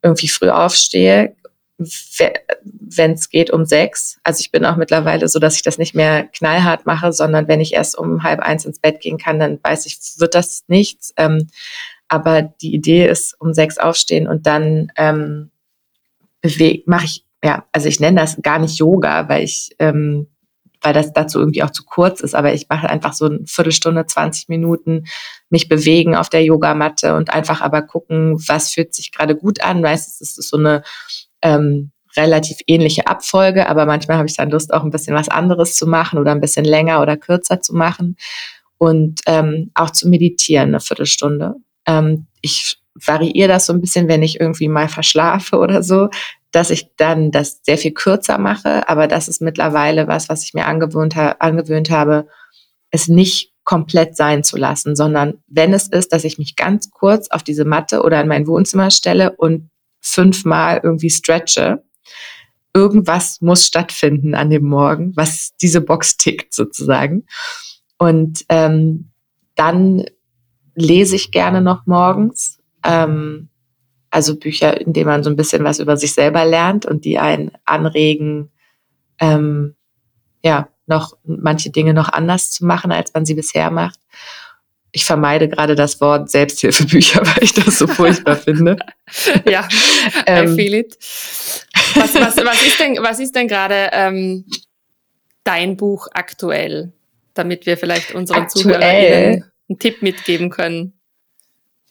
irgendwie früh aufstehe, wenn es geht, um sechs. Also ich bin auch mittlerweile so, dass ich das nicht mehr knallhart mache, sondern wenn ich erst um halb eins ins Bett gehen kann, dann weiß ich, wird das nichts. Ähm, aber die Idee ist, um sechs aufstehen und dann ähm, mache ich, ja, also ich nenne das gar nicht Yoga, weil ich, ähm, weil das dazu irgendwie auch zu kurz ist, aber ich mache einfach so eine Viertelstunde, 20 Minuten mich bewegen auf der Yogamatte und einfach aber gucken, was fühlt sich gerade gut an. Meistens ist es so eine ähm, relativ ähnliche Abfolge, aber manchmal habe ich dann Lust, auch ein bisschen was anderes zu machen oder ein bisschen länger oder kürzer zu machen und ähm, auch zu meditieren, eine Viertelstunde. Ähm, ich variiere das so ein bisschen, wenn ich irgendwie mal verschlafe oder so, dass ich dann das sehr viel kürzer mache, aber das ist mittlerweile was, was ich mir angewöhnt, ha angewöhnt habe, es nicht komplett sein zu lassen, sondern wenn es ist, dass ich mich ganz kurz auf diese Matte oder in mein Wohnzimmer stelle und fünfmal irgendwie stretche. Irgendwas muss stattfinden an dem Morgen, was diese Box tickt sozusagen. Und ähm, dann lese ich gerne noch morgens. Ähm, also Bücher, in denen man so ein bisschen was über sich selber lernt und die einen anregen, ähm, ja, noch manche Dinge noch anders zu machen, als man sie bisher macht ich vermeide gerade das Wort Selbsthilfebücher, weil ich das so furchtbar finde. Ja, ähm, I feel it. Was, was, was ist denn, was ist denn gerade ähm, dein Buch aktuell, damit wir vielleicht unseren aktuell, Zuhörern einen Tipp mitgeben können?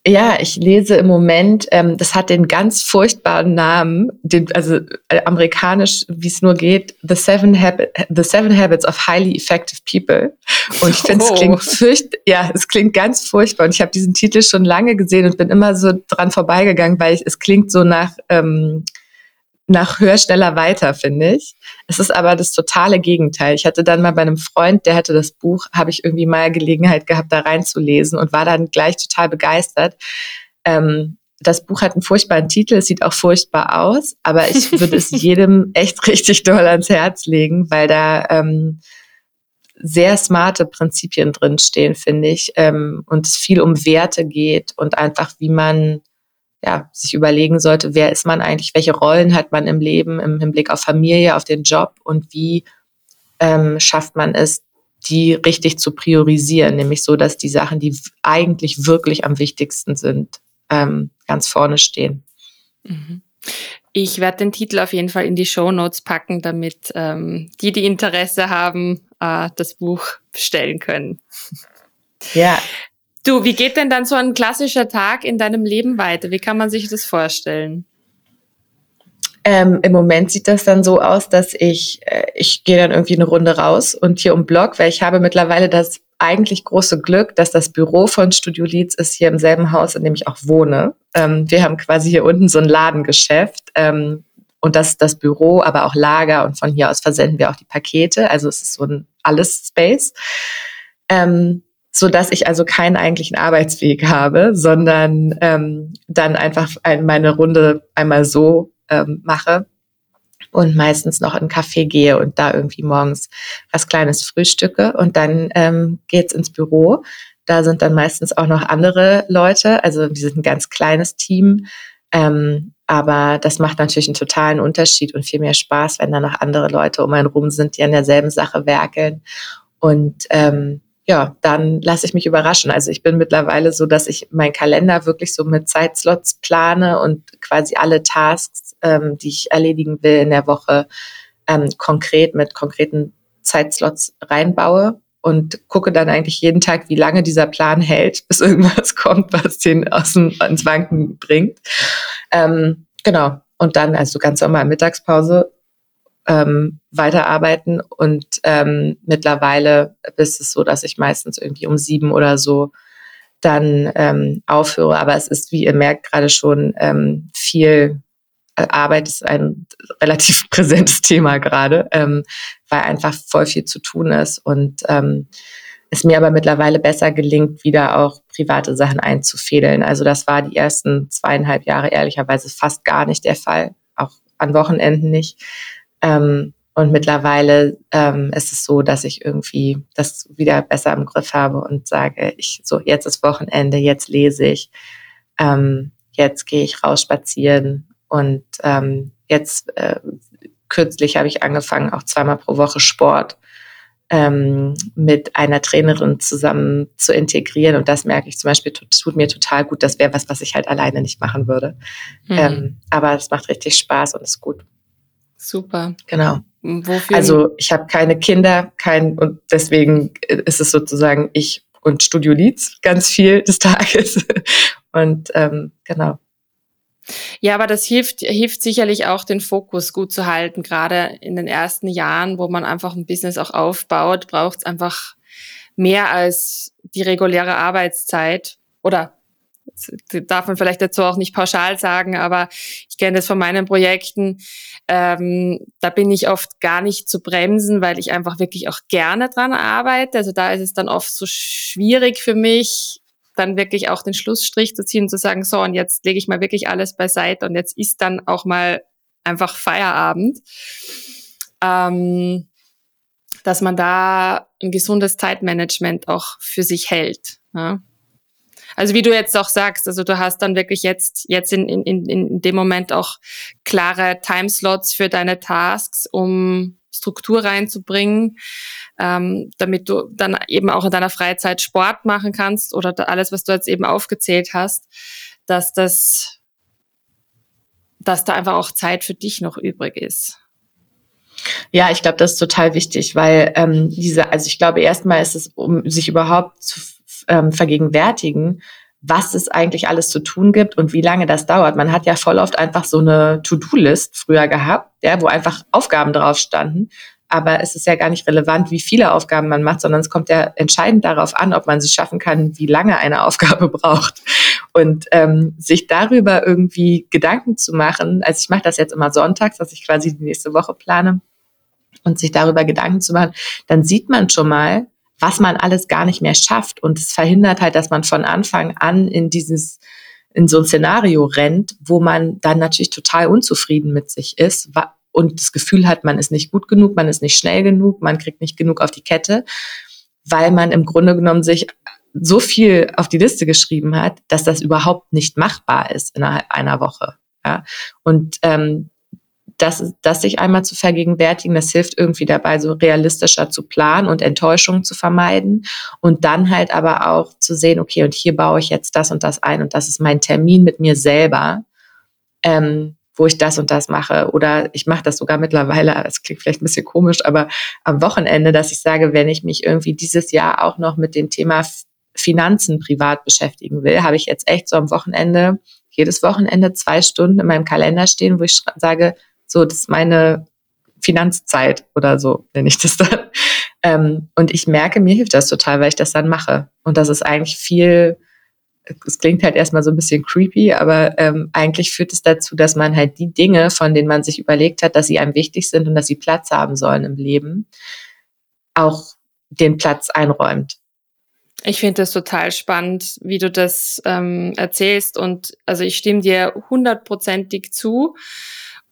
Ja, ich lese im Moment, ähm, das hat den ganz furchtbaren Namen, den, also äh, amerikanisch, wie es nur geht, The Seven, Habit, The Seven Habits of Highly Effective People. Und ich finde, oh. es klingt furcht, ja, es klingt ganz furchtbar. Und ich habe diesen Titel schon lange gesehen und bin immer so dran vorbeigegangen, weil ich, es klingt so nach ähm, nach höher, schneller, weiter, finde ich. Es ist aber das totale Gegenteil. Ich hatte dann mal bei einem Freund, der hatte das Buch, habe ich irgendwie mal Gelegenheit gehabt, da reinzulesen und war dann gleich total begeistert. Ähm, das Buch hat einen furchtbaren Titel, es sieht auch furchtbar aus, aber ich würde es jedem echt richtig doll ans Herz legen, weil da ähm, sehr smarte Prinzipien drinstehen, finde ich, ähm, und es viel um Werte geht und einfach, wie man ja, sich überlegen sollte, wer ist man eigentlich, welche Rollen hat man im Leben im Hinblick auf Familie, auf den Job und wie ähm, schafft man es, die richtig zu priorisieren, nämlich so, dass die Sachen, die eigentlich wirklich am wichtigsten sind, ähm, ganz vorne stehen. Mhm. Ich werde den Titel auf jeden Fall in die Show Notes packen, damit ähm, die, die Interesse haben, äh, das Buch bestellen können. Ja, Du, wie geht denn dann so ein klassischer Tag in deinem Leben weiter? Wie kann man sich das vorstellen? Ähm, Im Moment sieht das dann so aus, dass ich, äh, ich gehe dann irgendwie eine Runde raus und hier um Block, weil ich habe mittlerweile das eigentlich große Glück, dass das Büro von Studio Leads ist hier im selben Haus, in dem ich auch wohne. Ähm, wir haben quasi hier unten so ein Ladengeschäft ähm, und das ist das Büro, aber auch Lager und von hier aus versenden wir auch die Pakete. Also es ist so ein alles Space. Ähm, so dass ich also keinen eigentlichen Arbeitsweg habe, sondern ähm, dann einfach ein, meine Runde einmal so ähm, mache. und meistens noch in einen Café gehe und da irgendwie morgens was Kleines frühstücke und dann ähm, geht's ins Büro. Da sind dann meistens auch noch andere Leute, also wir sind ein ganz kleines Team. Ähm, aber das macht natürlich einen totalen Unterschied und viel mehr Spaß, wenn da noch andere Leute um einen rum sind, die an derselben Sache werkeln. Und ähm, ja, dann lasse ich mich überraschen. Also ich bin mittlerweile so, dass ich meinen Kalender wirklich so mit Zeitslots plane und quasi alle Tasks, ähm, die ich erledigen will in der Woche, ähm, konkret mit konkreten Zeitslots reinbaue und gucke dann eigentlich jeden Tag, wie lange dieser Plan hält, bis irgendwas kommt, was den aus dem, ins Wanken bringt. Ähm, genau. Und dann, also ganz normal Mittagspause, ähm, weiterarbeiten und ähm, mittlerweile ist es so, dass ich meistens irgendwie um sieben oder so dann ähm, aufhöre. Aber es ist, wie ihr merkt, gerade schon ähm, viel äh, Arbeit ist ein relativ präsentes Thema gerade, ähm, weil einfach voll viel zu tun ist und ähm, es mir aber mittlerweile besser gelingt, wieder auch private Sachen einzufädeln. Also das war die ersten zweieinhalb Jahre ehrlicherweise fast gar nicht der Fall, auch an Wochenenden nicht. Ähm, und mittlerweile ähm, ist es so, dass ich irgendwie das wieder besser im Griff habe und sage, ich so jetzt ist Wochenende, jetzt lese ich, ähm, jetzt gehe ich raus spazieren und ähm, jetzt äh, kürzlich habe ich angefangen, auch zweimal pro Woche Sport ähm, mit einer Trainerin zusammen zu integrieren. Und das merke ich zum Beispiel, tut, mir total gut. Das wäre was, was ich halt alleine nicht machen würde. Mhm. Ähm, aber es macht richtig Spaß und ist gut. Super. Genau. Wofür? Also ich habe keine Kinder, kein und deswegen ist es sozusagen ich und Studio Leads ganz viel des Tages. Und ähm, genau. Ja, aber das hilft, hilft sicherlich auch, den Fokus gut zu halten. Gerade in den ersten Jahren, wo man einfach ein Business auch aufbaut, braucht es einfach mehr als die reguläre Arbeitszeit. Oder darf man vielleicht dazu auch nicht pauschal sagen, aber ich kenne das von meinen Projekten. Ähm, da bin ich oft gar nicht zu bremsen, weil ich einfach wirklich auch gerne dran arbeite. Also da ist es dann oft so schwierig für mich, dann wirklich auch den Schlussstrich zu ziehen und zu sagen, so, und jetzt lege ich mal wirklich alles beiseite und jetzt ist dann auch mal einfach Feierabend. Ähm, dass man da ein gesundes Zeitmanagement auch für sich hält. Ja. Also wie du jetzt auch sagst, also du hast dann wirklich jetzt, jetzt in, in, in dem Moment auch klare Timeslots für deine Tasks, um Struktur reinzubringen, ähm, damit du dann eben auch in deiner Freizeit Sport machen kannst oder alles, was du jetzt eben aufgezählt hast, dass das, dass da einfach auch Zeit für dich noch übrig ist. Ja, ich glaube, das ist total wichtig, weil ähm, diese, also ich glaube, erstmal ist es, um sich überhaupt zu ähm, vergegenwärtigen, was es eigentlich alles zu tun gibt und wie lange das dauert. Man hat ja voll oft einfach so eine To-Do-List früher gehabt, ja, wo einfach Aufgaben drauf standen. Aber es ist ja gar nicht relevant, wie viele Aufgaben man macht, sondern es kommt ja entscheidend darauf an, ob man sie schaffen kann, wie lange eine Aufgabe braucht. Und ähm, sich darüber irgendwie Gedanken zu machen, also ich mache das jetzt immer sonntags, dass ich quasi die nächste Woche plane und sich darüber Gedanken zu machen, dann sieht man schon mal, was man alles gar nicht mehr schafft. Und es verhindert halt, dass man von Anfang an in dieses, in so ein Szenario rennt, wo man dann natürlich total unzufrieden mit sich ist und das Gefühl hat, man ist nicht gut genug, man ist nicht schnell genug, man kriegt nicht genug auf die Kette, weil man im Grunde genommen sich so viel auf die Liste geschrieben hat, dass das überhaupt nicht machbar ist innerhalb einer Woche. Ja? Und ähm, das, das sich einmal zu vergegenwärtigen, das hilft irgendwie dabei, so realistischer zu planen und Enttäuschungen zu vermeiden. Und dann halt aber auch zu sehen, okay, und hier baue ich jetzt das und das ein und das ist mein Termin mit mir selber, ähm, wo ich das und das mache. Oder ich mache das sogar mittlerweile, das klingt vielleicht ein bisschen komisch, aber am Wochenende, dass ich sage, wenn ich mich irgendwie dieses Jahr auch noch mit dem Thema Finanzen privat beschäftigen will, habe ich jetzt echt so am Wochenende, jedes Wochenende zwei Stunden in meinem Kalender stehen, wo ich sage, so, das ist meine Finanzzeit oder so, nenne ich das dann. Ähm, und ich merke, mir hilft das total, weil ich das dann mache. Und das ist eigentlich viel, es klingt halt erstmal so ein bisschen creepy, aber ähm, eigentlich führt es dazu, dass man halt die Dinge, von denen man sich überlegt hat, dass sie einem wichtig sind und dass sie Platz haben sollen im Leben, auch den Platz einräumt. Ich finde das total spannend, wie du das ähm, erzählst. Und also ich stimme dir hundertprozentig zu.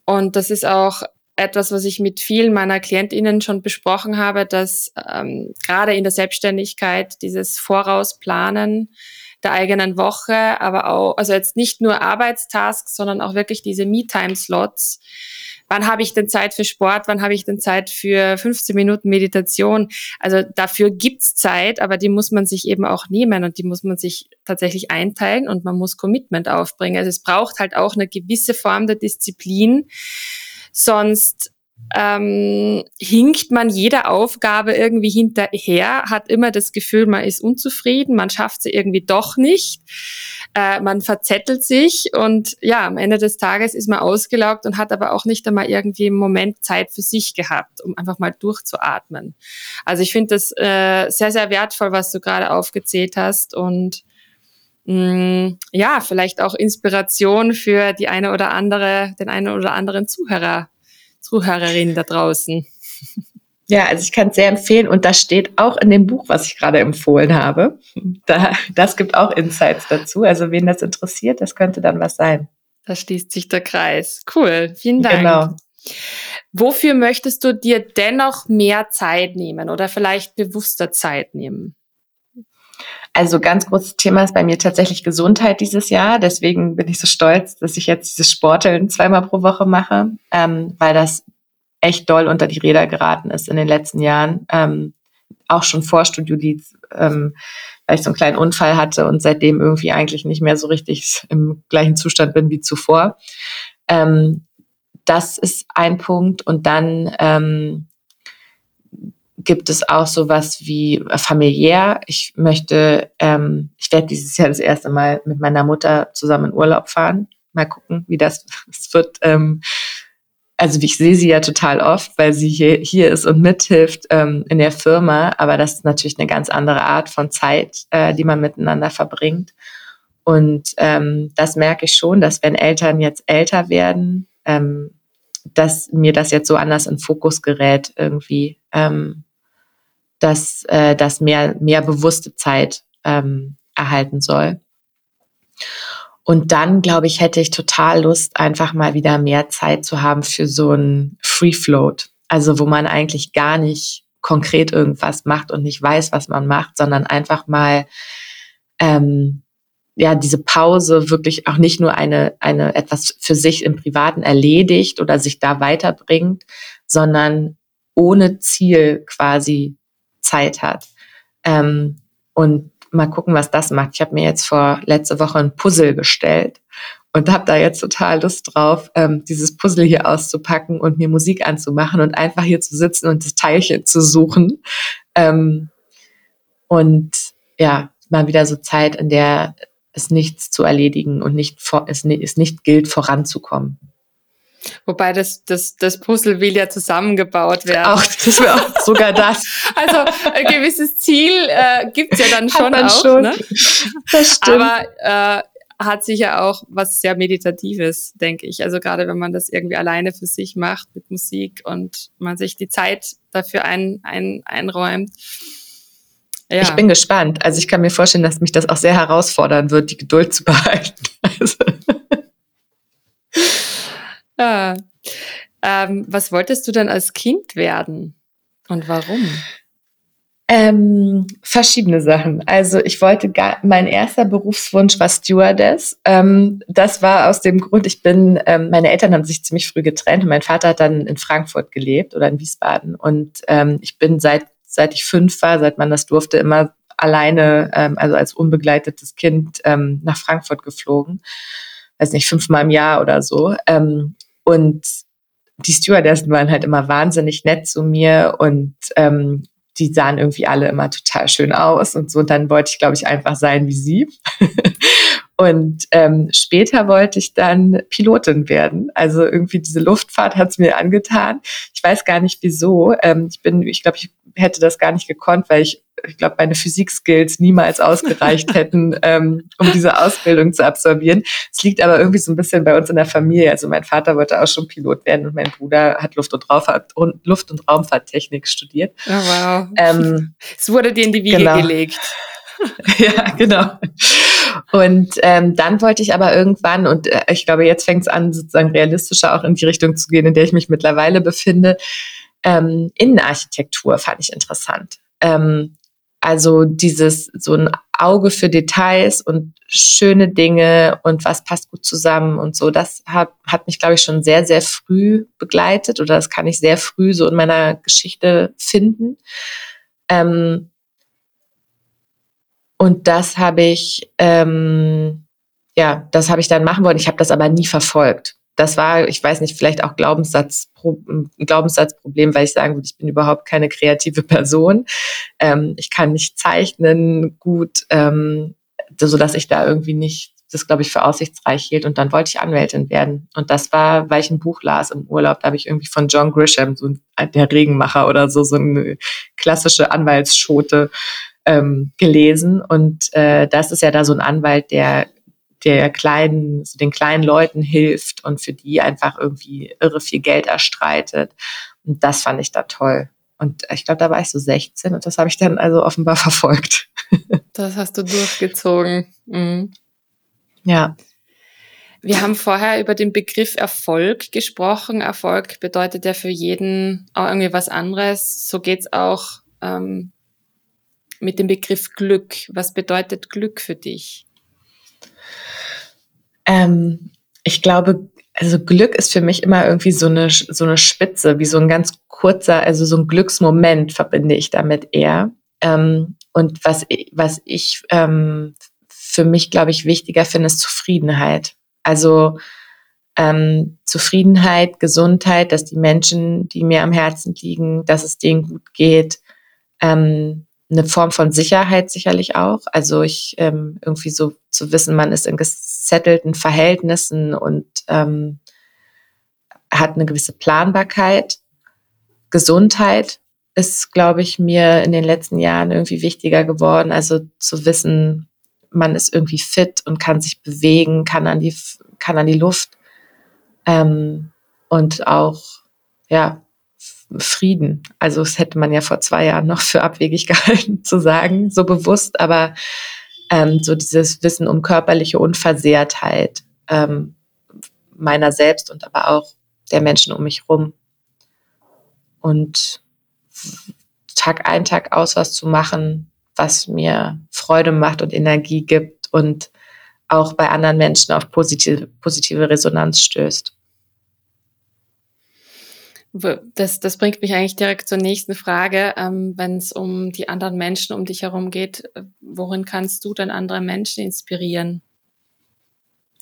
Und das ist auch etwas, was ich mit vielen meiner KlientInnen schon besprochen habe, dass ähm, gerade in der Selbstständigkeit dieses Vorausplanen der eigenen Woche, aber auch, also jetzt nicht nur Arbeitstasks, sondern auch wirklich diese Me-Time-Slots. Wann habe ich denn Zeit für Sport? Wann habe ich denn Zeit für 15 Minuten Meditation? Also dafür gibt's Zeit, aber die muss man sich eben auch nehmen und die muss man sich tatsächlich einteilen und man muss Commitment aufbringen. Also es braucht halt auch eine gewisse Form der Disziplin. Sonst ähm, hinkt man jeder Aufgabe irgendwie hinterher, hat immer das Gefühl, man ist unzufrieden, man schafft sie irgendwie doch nicht, äh, man verzettelt sich und ja, am Ende des Tages ist man ausgelaugt und hat aber auch nicht einmal irgendwie im Moment Zeit für sich gehabt, um einfach mal durchzuatmen. Also ich finde das äh, sehr, sehr wertvoll, was du gerade aufgezählt hast und mh, mm, ja, vielleicht auch Inspiration für die eine oder andere, den einen oder anderen Zuhörer Zuhörerinnen da draußen. Ja, also ich kann es sehr empfehlen und das steht auch in dem Buch, was ich gerade empfohlen habe. Da, das gibt auch Insights dazu. Also wen das interessiert, das könnte dann was sein. Da schließt sich der Kreis. Cool, vielen Dank. Genau. Wofür möchtest du dir dennoch mehr Zeit nehmen oder vielleicht bewusster Zeit nehmen? Also ganz großes Thema ist bei mir tatsächlich Gesundheit dieses Jahr. Deswegen bin ich so stolz, dass ich jetzt dieses Sporteln zweimal pro Woche mache, ähm, weil das echt doll unter die Räder geraten ist in den letzten Jahren. Ähm, auch schon vor Studiolied, ähm, weil ich so einen kleinen Unfall hatte und seitdem irgendwie eigentlich nicht mehr so richtig im gleichen Zustand bin wie zuvor. Ähm, das ist ein Punkt. Und dann ähm, gibt es auch sowas wie äh, familiär. Ich möchte, ähm, ich werde dieses Jahr das erste Mal mit meiner Mutter zusammen in Urlaub fahren. Mal gucken, wie das, das wird. Ähm, also ich sehe sie ja total oft, weil sie hier, hier ist und mithilft ähm, in der Firma. Aber das ist natürlich eine ganz andere Art von Zeit, äh, die man miteinander verbringt. Und ähm, das merke ich schon, dass wenn Eltern jetzt älter werden, ähm, dass mir das jetzt so anders in Fokus gerät irgendwie. Ähm, dass äh, das mehr, mehr bewusste Zeit ähm, erhalten soll. Und dann, glaube ich, hätte ich total Lust, einfach mal wieder mehr Zeit zu haben für so ein Free Float. Also wo man eigentlich gar nicht konkret irgendwas macht und nicht weiß, was man macht, sondern einfach mal ähm, ja diese Pause wirklich auch nicht nur eine eine etwas für sich im Privaten erledigt oder sich da weiterbringt, sondern ohne Ziel quasi Zeit hat. Ähm, und mal gucken, was das macht. Ich habe mir jetzt vor letzte Woche ein Puzzle bestellt und habe da jetzt total Lust drauf, ähm, dieses Puzzle hier auszupacken und mir Musik anzumachen und einfach hier zu sitzen und das Teilchen zu suchen. Ähm, und ja, mal wieder so Zeit, in der es nichts zu erledigen und nicht vor, es, es nicht gilt, voranzukommen. Wobei das, das, das Puzzle will ja zusammengebaut werden. Auch, das wäre auch sogar das. also ein gewisses Ziel äh, gibt es ja dann schon auch. Schon. Ne? Das stimmt. Aber äh, hat sicher auch was sehr Meditatives, denke ich. Also gerade wenn man das irgendwie alleine für sich macht mit Musik und man sich die Zeit dafür ein, ein, einräumt. Ja. Ich bin gespannt. Also ich kann mir vorstellen, dass mich das auch sehr herausfordern wird, die Geduld zu behalten. Also. Ja. Ähm, was wolltest du denn als Kind werden und warum? Ähm, verschiedene Sachen. Also ich wollte gar, mein erster Berufswunsch war Stewardess. Ähm, das war aus dem Grund, ich bin, ähm, meine Eltern haben sich ziemlich früh getrennt und mein Vater hat dann in Frankfurt gelebt oder in Wiesbaden. Und ähm, ich bin seit, seit ich fünf war, seit man das durfte, immer alleine, ähm, also als unbegleitetes Kind ähm, nach Frankfurt geflogen. Weiß nicht, fünfmal im Jahr oder so. Ähm, und die Stewardessen waren halt immer wahnsinnig nett zu mir und ähm, die sahen irgendwie alle immer total schön aus und so. Und dann wollte ich, glaube ich, einfach sein wie sie. und ähm, später wollte ich dann Pilotin werden. Also irgendwie diese Luftfahrt hat es mir angetan. Ich weiß gar nicht wieso. Ähm, ich bin, ich glaube, ich hätte das gar nicht gekonnt, weil ich, ich glaube, meine Physikskills niemals ausgereicht hätten, ähm, um diese Ausbildung zu absolvieren. Es liegt aber irgendwie so ein bisschen bei uns in der Familie. Also mein Vater wollte auch schon Pilot werden und mein Bruder hat Luft- und, Raumfahrt, Luft und Raumfahrttechnik studiert. Oh, wow. Ähm, es wurde dir in die Wiege genau. gelegt. ja, genau. Und ähm, dann wollte ich aber irgendwann, und äh, ich glaube, jetzt fängt es an, sozusagen realistischer auch in die Richtung zu gehen, in der ich mich mittlerweile befinde. Ähm, Innenarchitektur fand ich interessant. Ähm, also dieses so ein Auge für Details und schöne Dinge und was passt gut zusammen und so, das hat, hat mich, glaube ich, schon sehr, sehr früh begleitet oder das kann ich sehr früh so in meiner Geschichte finden. Ähm, und das habe ich, ähm, ja, das habe ich dann machen wollen. Ich habe das aber nie verfolgt das war, ich weiß nicht, vielleicht auch Glaubenssatz, Glaubenssatzproblem, weil ich sagen würde, ich bin überhaupt keine kreative Person. Ähm, ich kann nicht zeichnen gut, ähm, so dass ich da irgendwie nicht das, glaube ich, für aussichtsreich hielt. Und dann wollte ich Anwältin werden. Und das war, weil ich ein Buch las im Urlaub. Da habe ich irgendwie von John Grisham, so ein, der Regenmacher oder so, so eine klassische Anwaltsschote ähm, gelesen. Und äh, das ist ja da so ein Anwalt, der der kleinen, so den kleinen Leuten hilft und für die einfach irgendwie irre viel Geld erstreitet. Und das fand ich da toll. Und ich glaube, da war ich so 16 und das habe ich dann also offenbar verfolgt. Das hast du durchgezogen. Mhm. Ja. Wir haben vorher über den Begriff Erfolg gesprochen. Erfolg bedeutet ja für jeden auch irgendwie was anderes. So geht's auch ähm, mit dem Begriff Glück. Was bedeutet Glück für dich? Ähm, ich glaube, also Glück ist für mich immer irgendwie so eine, so eine Spitze, wie so ein ganz kurzer, also so ein Glücksmoment verbinde ich damit eher. Ähm, und was, was ich ähm, für mich, glaube ich, wichtiger finde, ist Zufriedenheit. Also ähm, Zufriedenheit, Gesundheit, dass die Menschen, die mir am Herzen liegen, dass es denen gut geht, ähm, eine Form von Sicherheit sicherlich auch. Also ich ähm, irgendwie so zu wissen, man ist in gesettelten Verhältnissen und ähm, hat eine gewisse Planbarkeit. Gesundheit ist, glaube ich, mir in den letzten Jahren irgendwie wichtiger geworden. Also zu wissen, man ist irgendwie fit und kann sich bewegen, kann an die, kann an die Luft ähm, und auch ja Frieden. Also das hätte man ja vor zwei Jahren noch für abwegig gehalten zu sagen, so bewusst, aber ähm, so dieses Wissen um körperliche Unversehrtheit ähm, meiner selbst und aber auch der Menschen um mich rum. Und Tag ein, Tag aus was zu machen, was mir Freude macht und Energie gibt und auch bei anderen Menschen auf positive, positive Resonanz stößt. Das, das bringt mich eigentlich direkt zur nächsten Frage. Ähm, Wenn es um die anderen Menschen um dich herum geht, äh, worin kannst du denn andere Menschen inspirieren?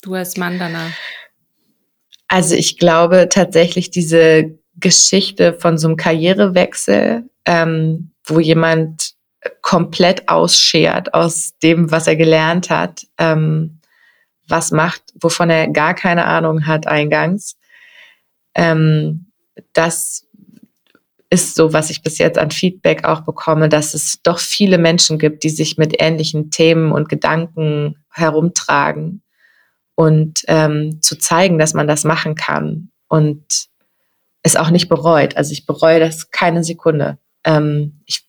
Du als Mandana. Also ich glaube tatsächlich diese Geschichte von so einem Karrierewechsel, ähm, wo jemand komplett ausschert aus dem, was er gelernt hat, ähm, was macht, wovon er gar keine Ahnung hat eingangs. Ähm, das ist so, was ich bis jetzt an Feedback auch bekomme, dass es doch viele Menschen gibt, die sich mit ähnlichen Themen und Gedanken herumtragen und ähm, zu zeigen, dass man das machen kann und es auch nicht bereut. Also ich bereue das keine Sekunde. Ähm, ich,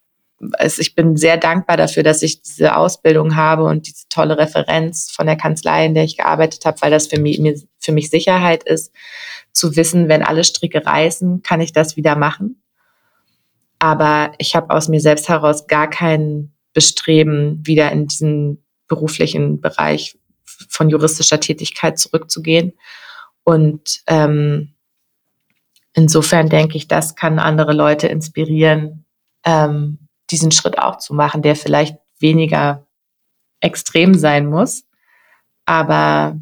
also ich bin sehr dankbar dafür, dass ich diese Ausbildung habe und diese tolle Referenz von der Kanzlei, in der ich gearbeitet habe, weil das für mich, für mich Sicherheit ist, zu wissen, wenn alle Stricke reißen, kann ich das wieder machen. Aber ich habe aus mir selbst heraus gar kein Bestreben, wieder in diesen beruflichen Bereich von juristischer Tätigkeit zurückzugehen. Und ähm, insofern denke ich, das kann andere Leute inspirieren, ähm, diesen Schritt auch zu machen, der vielleicht weniger extrem sein muss, aber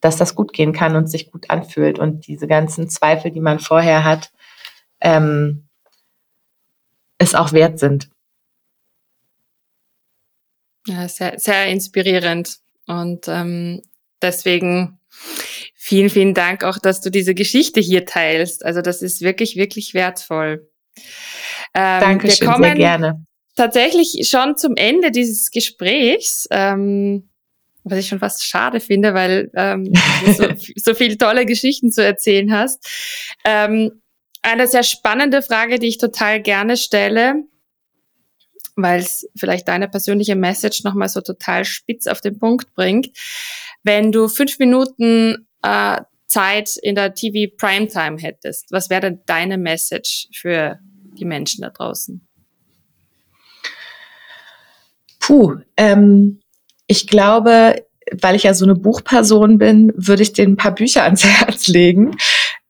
dass das gut gehen kann und sich gut anfühlt und diese ganzen Zweifel, die man vorher hat, ähm, es auch wert sind. Ja, sehr, sehr inspirierend. Und ähm, deswegen vielen, vielen Dank auch, dass du diese Geschichte hier teilst. Also das ist wirklich, wirklich wertvoll. Ähm, Dankeschön, sehr gerne. Tatsächlich schon zum Ende dieses Gesprächs. Ähm, was ich schon fast schade finde, weil ähm, du so, so viele tolle Geschichten zu erzählen hast. Ähm, eine sehr spannende Frage, die ich total gerne stelle. weil es vielleicht deine persönliche Message nochmal so total spitz auf den Punkt bringt. Wenn du fünf Minuten äh, Zeit in der TV Primetime hättest, was wäre denn deine Message für die Menschen da draußen? Puh, ähm, ich glaube, weil ich ja so eine Buchperson bin, würde ich den ein paar Bücher ans Herz legen.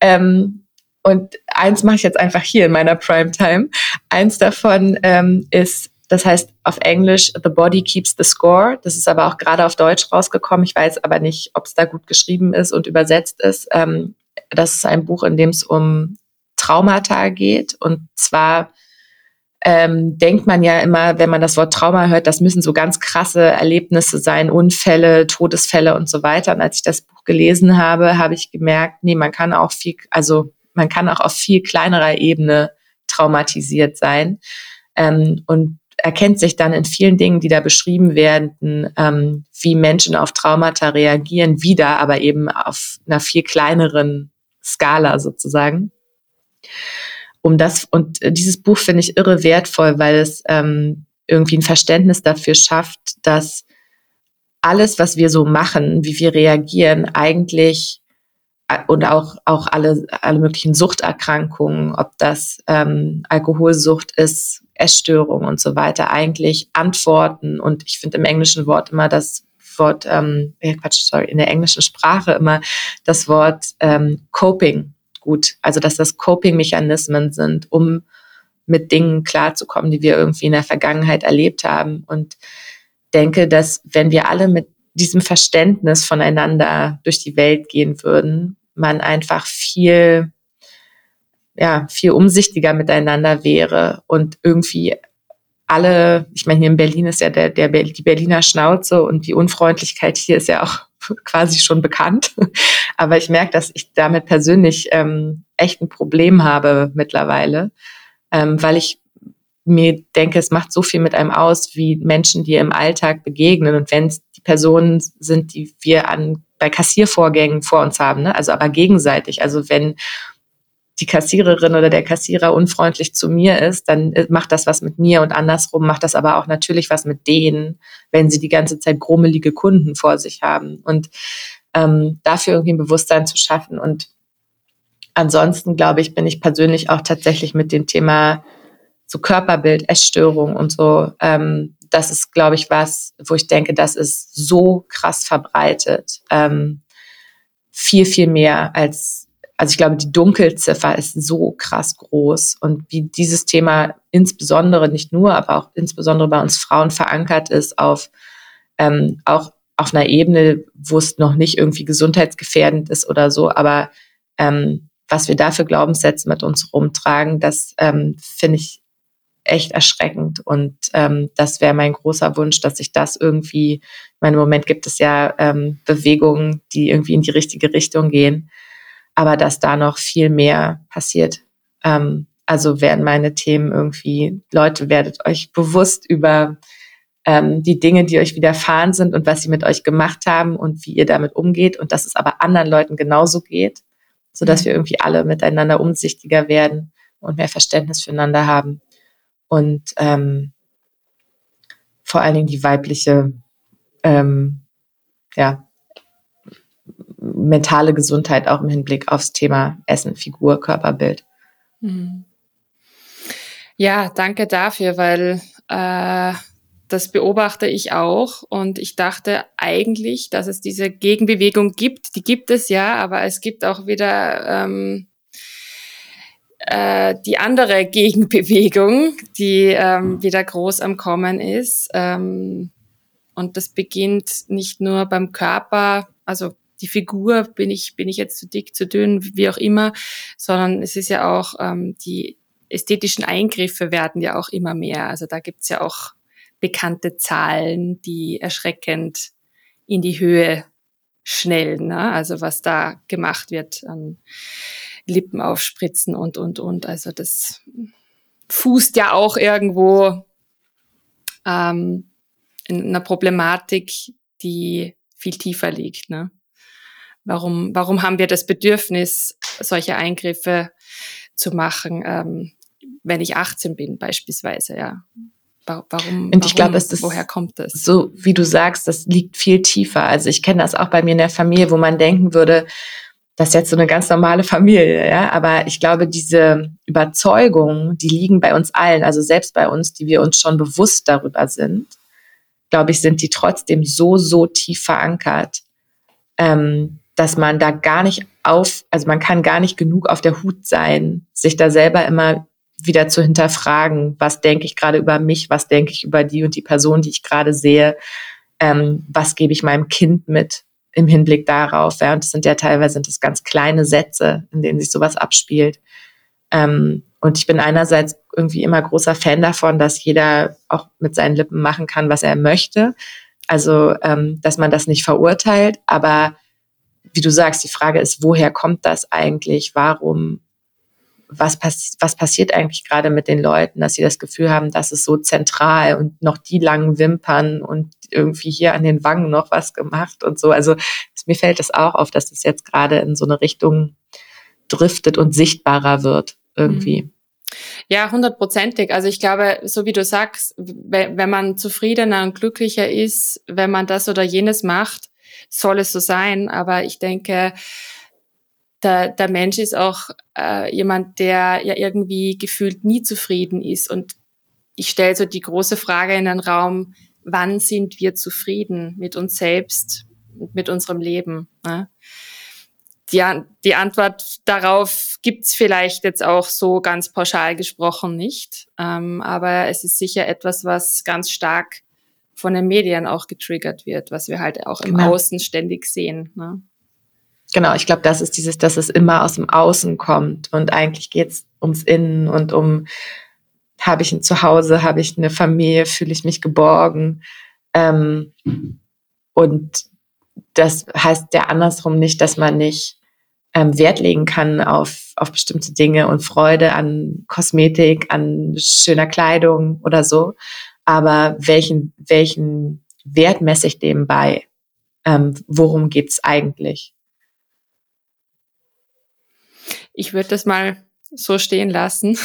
Ähm, und eins mache ich jetzt einfach hier in meiner Primetime. Eins davon ähm, ist, das heißt auf Englisch The Body Keeps the Score. Das ist aber auch gerade auf Deutsch rausgekommen. Ich weiß aber nicht, ob es da gut geschrieben ist und übersetzt ist. Ähm, das ist ein Buch, in dem es um Traumata geht. Und zwar ähm, denkt man ja immer, wenn man das Wort Trauma hört, das müssen so ganz krasse Erlebnisse sein, Unfälle, Todesfälle und so weiter. Und als ich das Buch gelesen habe, habe ich gemerkt, nee, man kann auch viel, also man kann auch auf viel kleinerer Ebene traumatisiert sein ähm, und erkennt sich dann in vielen Dingen, die da beschrieben werden, ähm, wie Menschen auf Traumata reagieren, wieder, aber eben auf einer viel kleineren Skala sozusagen um das, und dieses Buch finde ich irre wertvoll, weil es ähm, irgendwie ein Verständnis dafür schafft, dass alles, was wir so machen, wie wir reagieren, eigentlich äh, und auch, auch alle, alle möglichen Suchterkrankungen, ob das ähm, Alkoholsucht ist, Essstörung und so weiter, eigentlich antworten. Und ich finde im englischen Wort immer das Wort, ähm, Quatsch, sorry, in der englischen Sprache immer das Wort ähm, Coping gut. Also dass das Coping-Mechanismen sind, um mit Dingen klarzukommen, die wir irgendwie in der Vergangenheit erlebt haben. Und denke, dass wenn wir alle mit diesem Verständnis voneinander durch die Welt gehen würden, man einfach viel, ja, viel umsichtiger miteinander wäre und irgendwie alle, ich meine, hier in Berlin ist ja der, der, die Berliner Schnauze und die Unfreundlichkeit hier ist ja auch quasi schon bekannt. Aber ich merke, dass ich damit persönlich ähm, echt ein Problem habe mittlerweile, ähm, weil ich mir denke, es macht so viel mit einem aus, wie Menschen dir im Alltag begegnen. Und wenn es die Personen sind, die wir an bei Kassiervorgängen vor uns haben, ne? also aber gegenseitig. Also wenn die Kassiererin oder der Kassierer unfreundlich zu mir ist, dann äh, macht das was mit mir und andersrum macht das aber auch natürlich was mit denen, wenn sie die ganze Zeit grummelige Kunden vor sich haben. Und ähm, dafür irgendwie ein Bewusstsein zu schaffen. Und ansonsten, glaube ich, bin ich persönlich auch tatsächlich mit dem Thema so Körperbild, Essstörung und so, ähm, das ist, glaube ich, was, wo ich denke, das ist so krass verbreitet. Ähm, viel, viel mehr als also ich glaube, die Dunkelziffer ist so krass groß und wie dieses Thema insbesondere, nicht nur, aber auch insbesondere bei uns Frauen verankert ist auf ähm, auch auf einer Ebene, wo es noch nicht irgendwie gesundheitsgefährdend ist oder so, aber ähm, was wir da für Glaubenssätze mit uns rumtragen, das ähm, finde ich echt erschreckend. Und ähm, das wäre mein großer Wunsch, dass sich das irgendwie, ich meine, im Moment gibt es ja ähm, Bewegungen, die irgendwie in die richtige Richtung gehen aber dass da noch viel mehr passiert. Ähm, also werden meine Themen irgendwie, Leute, werdet euch bewusst über ähm, die Dinge, die euch widerfahren sind und was sie mit euch gemacht haben und wie ihr damit umgeht und dass es aber anderen Leuten genauso geht, sodass mhm. wir irgendwie alle miteinander umsichtiger werden und mehr Verständnis füreinander haben. Und ähm, vor allen Dingen die weibliche ähm, ja, mentale Gesundheit auch im Hinblick aufs Thema Essen, Figur, Körperbild. Mhm. Ja, danke dafür, weil äh, das beobachte ich auch und ich dachte eigentlich, dass es diese Gegenbewegung gibt. Die gibt es ja, aber es gibt auch wieder ähm, äh, die andere Gegenbewegung, die ähm, wieder groß am Kommen ist. Ähm, und das beginnt nicht nur beim Körper, also die Figur, bin ich, bin ich jetzt zu dick, zu dünn, wie auch immer, sondern es ist ja auch, ähm, die ästhetischen Eingriffe werden ja auch immer mehr. Also da gibt's ja auch bekannte Zahlen, die erschreckend in die Höhe schnellen. Ne? Also was da gemacht wird an Lippen aufspritzen und, und, und. Also das fußt ja auch irgendwo ähm, in einer Problematik, die viel tiefer liegt. Ne? Warum, warum haben wir das Bedürfnis, solche Eingriffe zu machen, ähm, wenn ich 18 bin beispielsweise, ja. Warum? Und ich glaube, es ist woher kommt das? So wie du sagst, das liegt viel tiefer. Also ich kenne das auch bei mir in der Familie, wo man denken würde, das ist jetzt so eine ganz normale Familie, ja. Aber ich glaube, diese Überzeugungen, die liegen bei uns allen, also selbst bei uns, die wir uns schon bewusst darüber sind, glaube ich, sind die trotzdem so, so tief verankert, ähm, dass man da gar nicht auf, also man kann gar nicht genug auf der Hut sein, sich da selber immer wieder zu hinterfragen, was denke ich gerade über mich, was denke ich über die und die Person, die ich gerade sehe, ähm, was gebe ich meinem Kind mit im Hinblick darauf. Ja, und das sind ja teilweise sind das ganz kleine Sätze, in denen sich sowas abspielt. Ähm, und ich bin einerseits irgendwie immer großer Fan davon, dass jeder auch mit seinen Lippen machen kann, was er möchte. Also, ähm, dass man das nicht verurteilt. Aber wie du sagst, die Frage ist, woher kommt das eigentlich? Warum was, pass was passiert eigentlich gerade mit den Leuten, dass sie das Gefühl haben, das ist so zentral und noch die langen Wimpern und irgendwie hier an den Wangen noch was gemacht und so. Also mir fällt es auch auf, dass das jetzt gerade in so eine Richtung driftet und sichtbarer wird irgendwie. Mhm. Ja, hundertprozentig. Also ich glaube, so wie du sagst, wenn man zufriedener und glücklicher ist, wenn man das oder jenes macht, soll es so sein. Aber ich denke, der, der Mensch ist auch äh, jemand, der ja irgendwie gefühlt nie zufrieden ist. Und ich stelle so die große Frage in den Raum, wann sind wir zufrieden mit uns selbst und mit unserem Leben? Ne? Die, die Antwort darauf gibt's vielleicht jetzt auch so ganz pauschal gesprochen nicht. Ähm, aber es ist sicher etwas, was ganz stark von den Medien auch getriggert wird, was wir halt auch im genau. Außen ständig sehen. Ne? Genau, ich glaube, das ist dieses, dass es immer aus dem Außen kommt und eigentlich geht es ums Innen und um, habe ich ein Zuhause, habe ich eine Familie, fühle ich mich geborgen. Ähm, und das heißt ja andersrum nicht, dass man nicht ähm, Wert legen kann auf, auf bestimmte Dinge und Freude an Kosmetik, an schöner Kleidung oder so. Aber welchen, welchen Wert messe ich dem bei? Ähm, worum geht's eigentlich? Ich würde das mal so stehen lassen,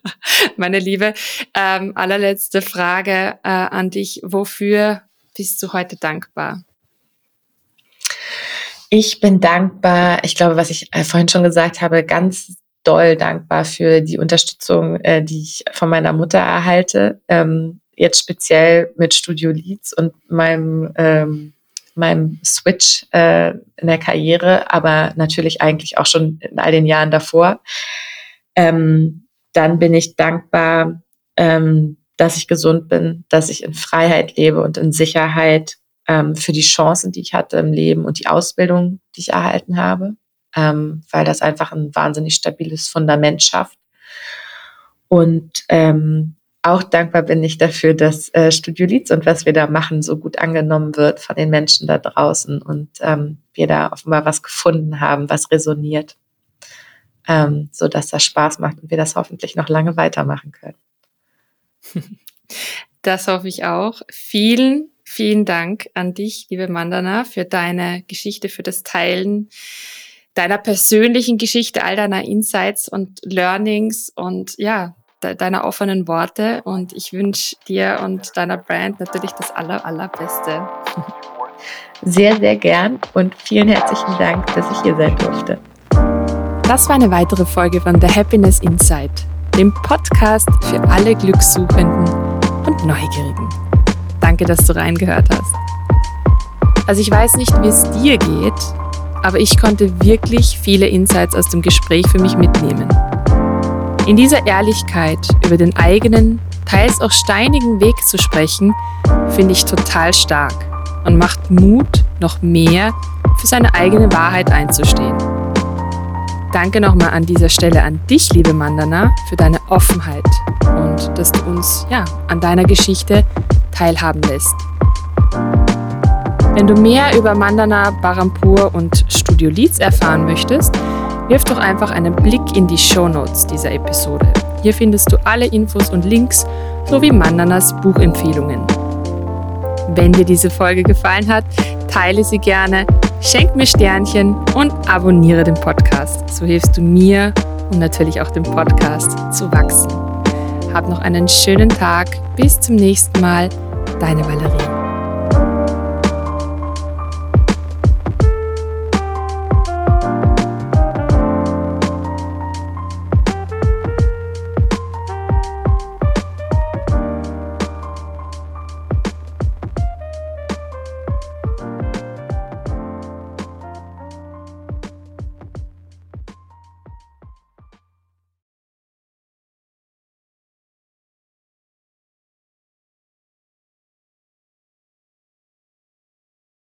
meine Liebe. Ähm, allerletzte Frage äh, an dich. Wofür bist du heute dankbar? Ich bin dankbar, ich glaube, was ich äh, vorhin schon gesagt habe, ganz doll dankbar für die Unterstützung, äh, die ich von meiner Mutter erhalte. Ähm, jetzt speziell mit Studio Leads und meinem ähm, meinem Switch äh, in der Karriere, aber natürlich eigentlich auch schon in all den Jahren davor. Ähm, dann bin ich dankbar, ähm, dass ich gesund bin, dass ich in Freiheit lebe und in Sicherheit ähm, für die Chancen, die ich hatte im Leben und die Ausbildung, die ich erhalten habe, ähm, weil das einfach ein wahnsinnig stabiles Fundament schafft. Und ähm, auch dankbar bin ich dafür, dass äh, Studio Leads und was wir da machen so gut angenommen wird von den Menschen da draußen und ähm, wir da offenbar was gefunden haben, was resoniert, ähm, so dass das Spaß macht und wir das hoffentlich noch lange weitermachen können. Das hoffe ich auch. Vielen, vielen Dank an dich, liebe Mandana, für deine Geschichte, für das Teilen deiner persönlichen Geschichte, all deiner Insights und Learnings und ja, de deiner offenen Worte und ich wünsche dir und deiner Brand natürlich das aller, allerbeste. Sehr, sehr gern und vielen herzlichen Dank, dass ich hier sein durfte. Das war eine weitere Folge von The Happiness Insight, dem Podcast für alle Glückssuchenden und Neugierigen. Danke, dass du reingehört hast. Also ich weiß nicht, wie es dir geht, aber ich konnte wirklich viele Insights aus dem Gespräch für mich mitnehmen. In dieser Ehrlichkeit über den eigenen, teils auch steinigen Weg zu sprechen, finde ich total stark und macht Mut, noch mehr für seine eigene Wahrheit einzustehen. Danke nochmal an dieser Stelle an dich, liebe Mandana, für deine Offenheit und dass du uns ja, an deiner Geschichte teilhaben lässt. Wenn du mehr über Mandana, Barampur und Studio Leads erfahren möchtest, Wirf doch einfach einen Blick in die Show Notes dieser Episode. Hier findest du alle Infos und Links sowie Mandanas Buchempfehlungen. Wenn dir diese Folge gefallen hat, teile sie gerne, schenk mir Sternchen und abonniere den Podcast. So hilfst du mir und natürlich auch dem Podcast zu wachsen. hab noch einen schönen Tag. Bis zum nächsten Mal. Deine Valerie.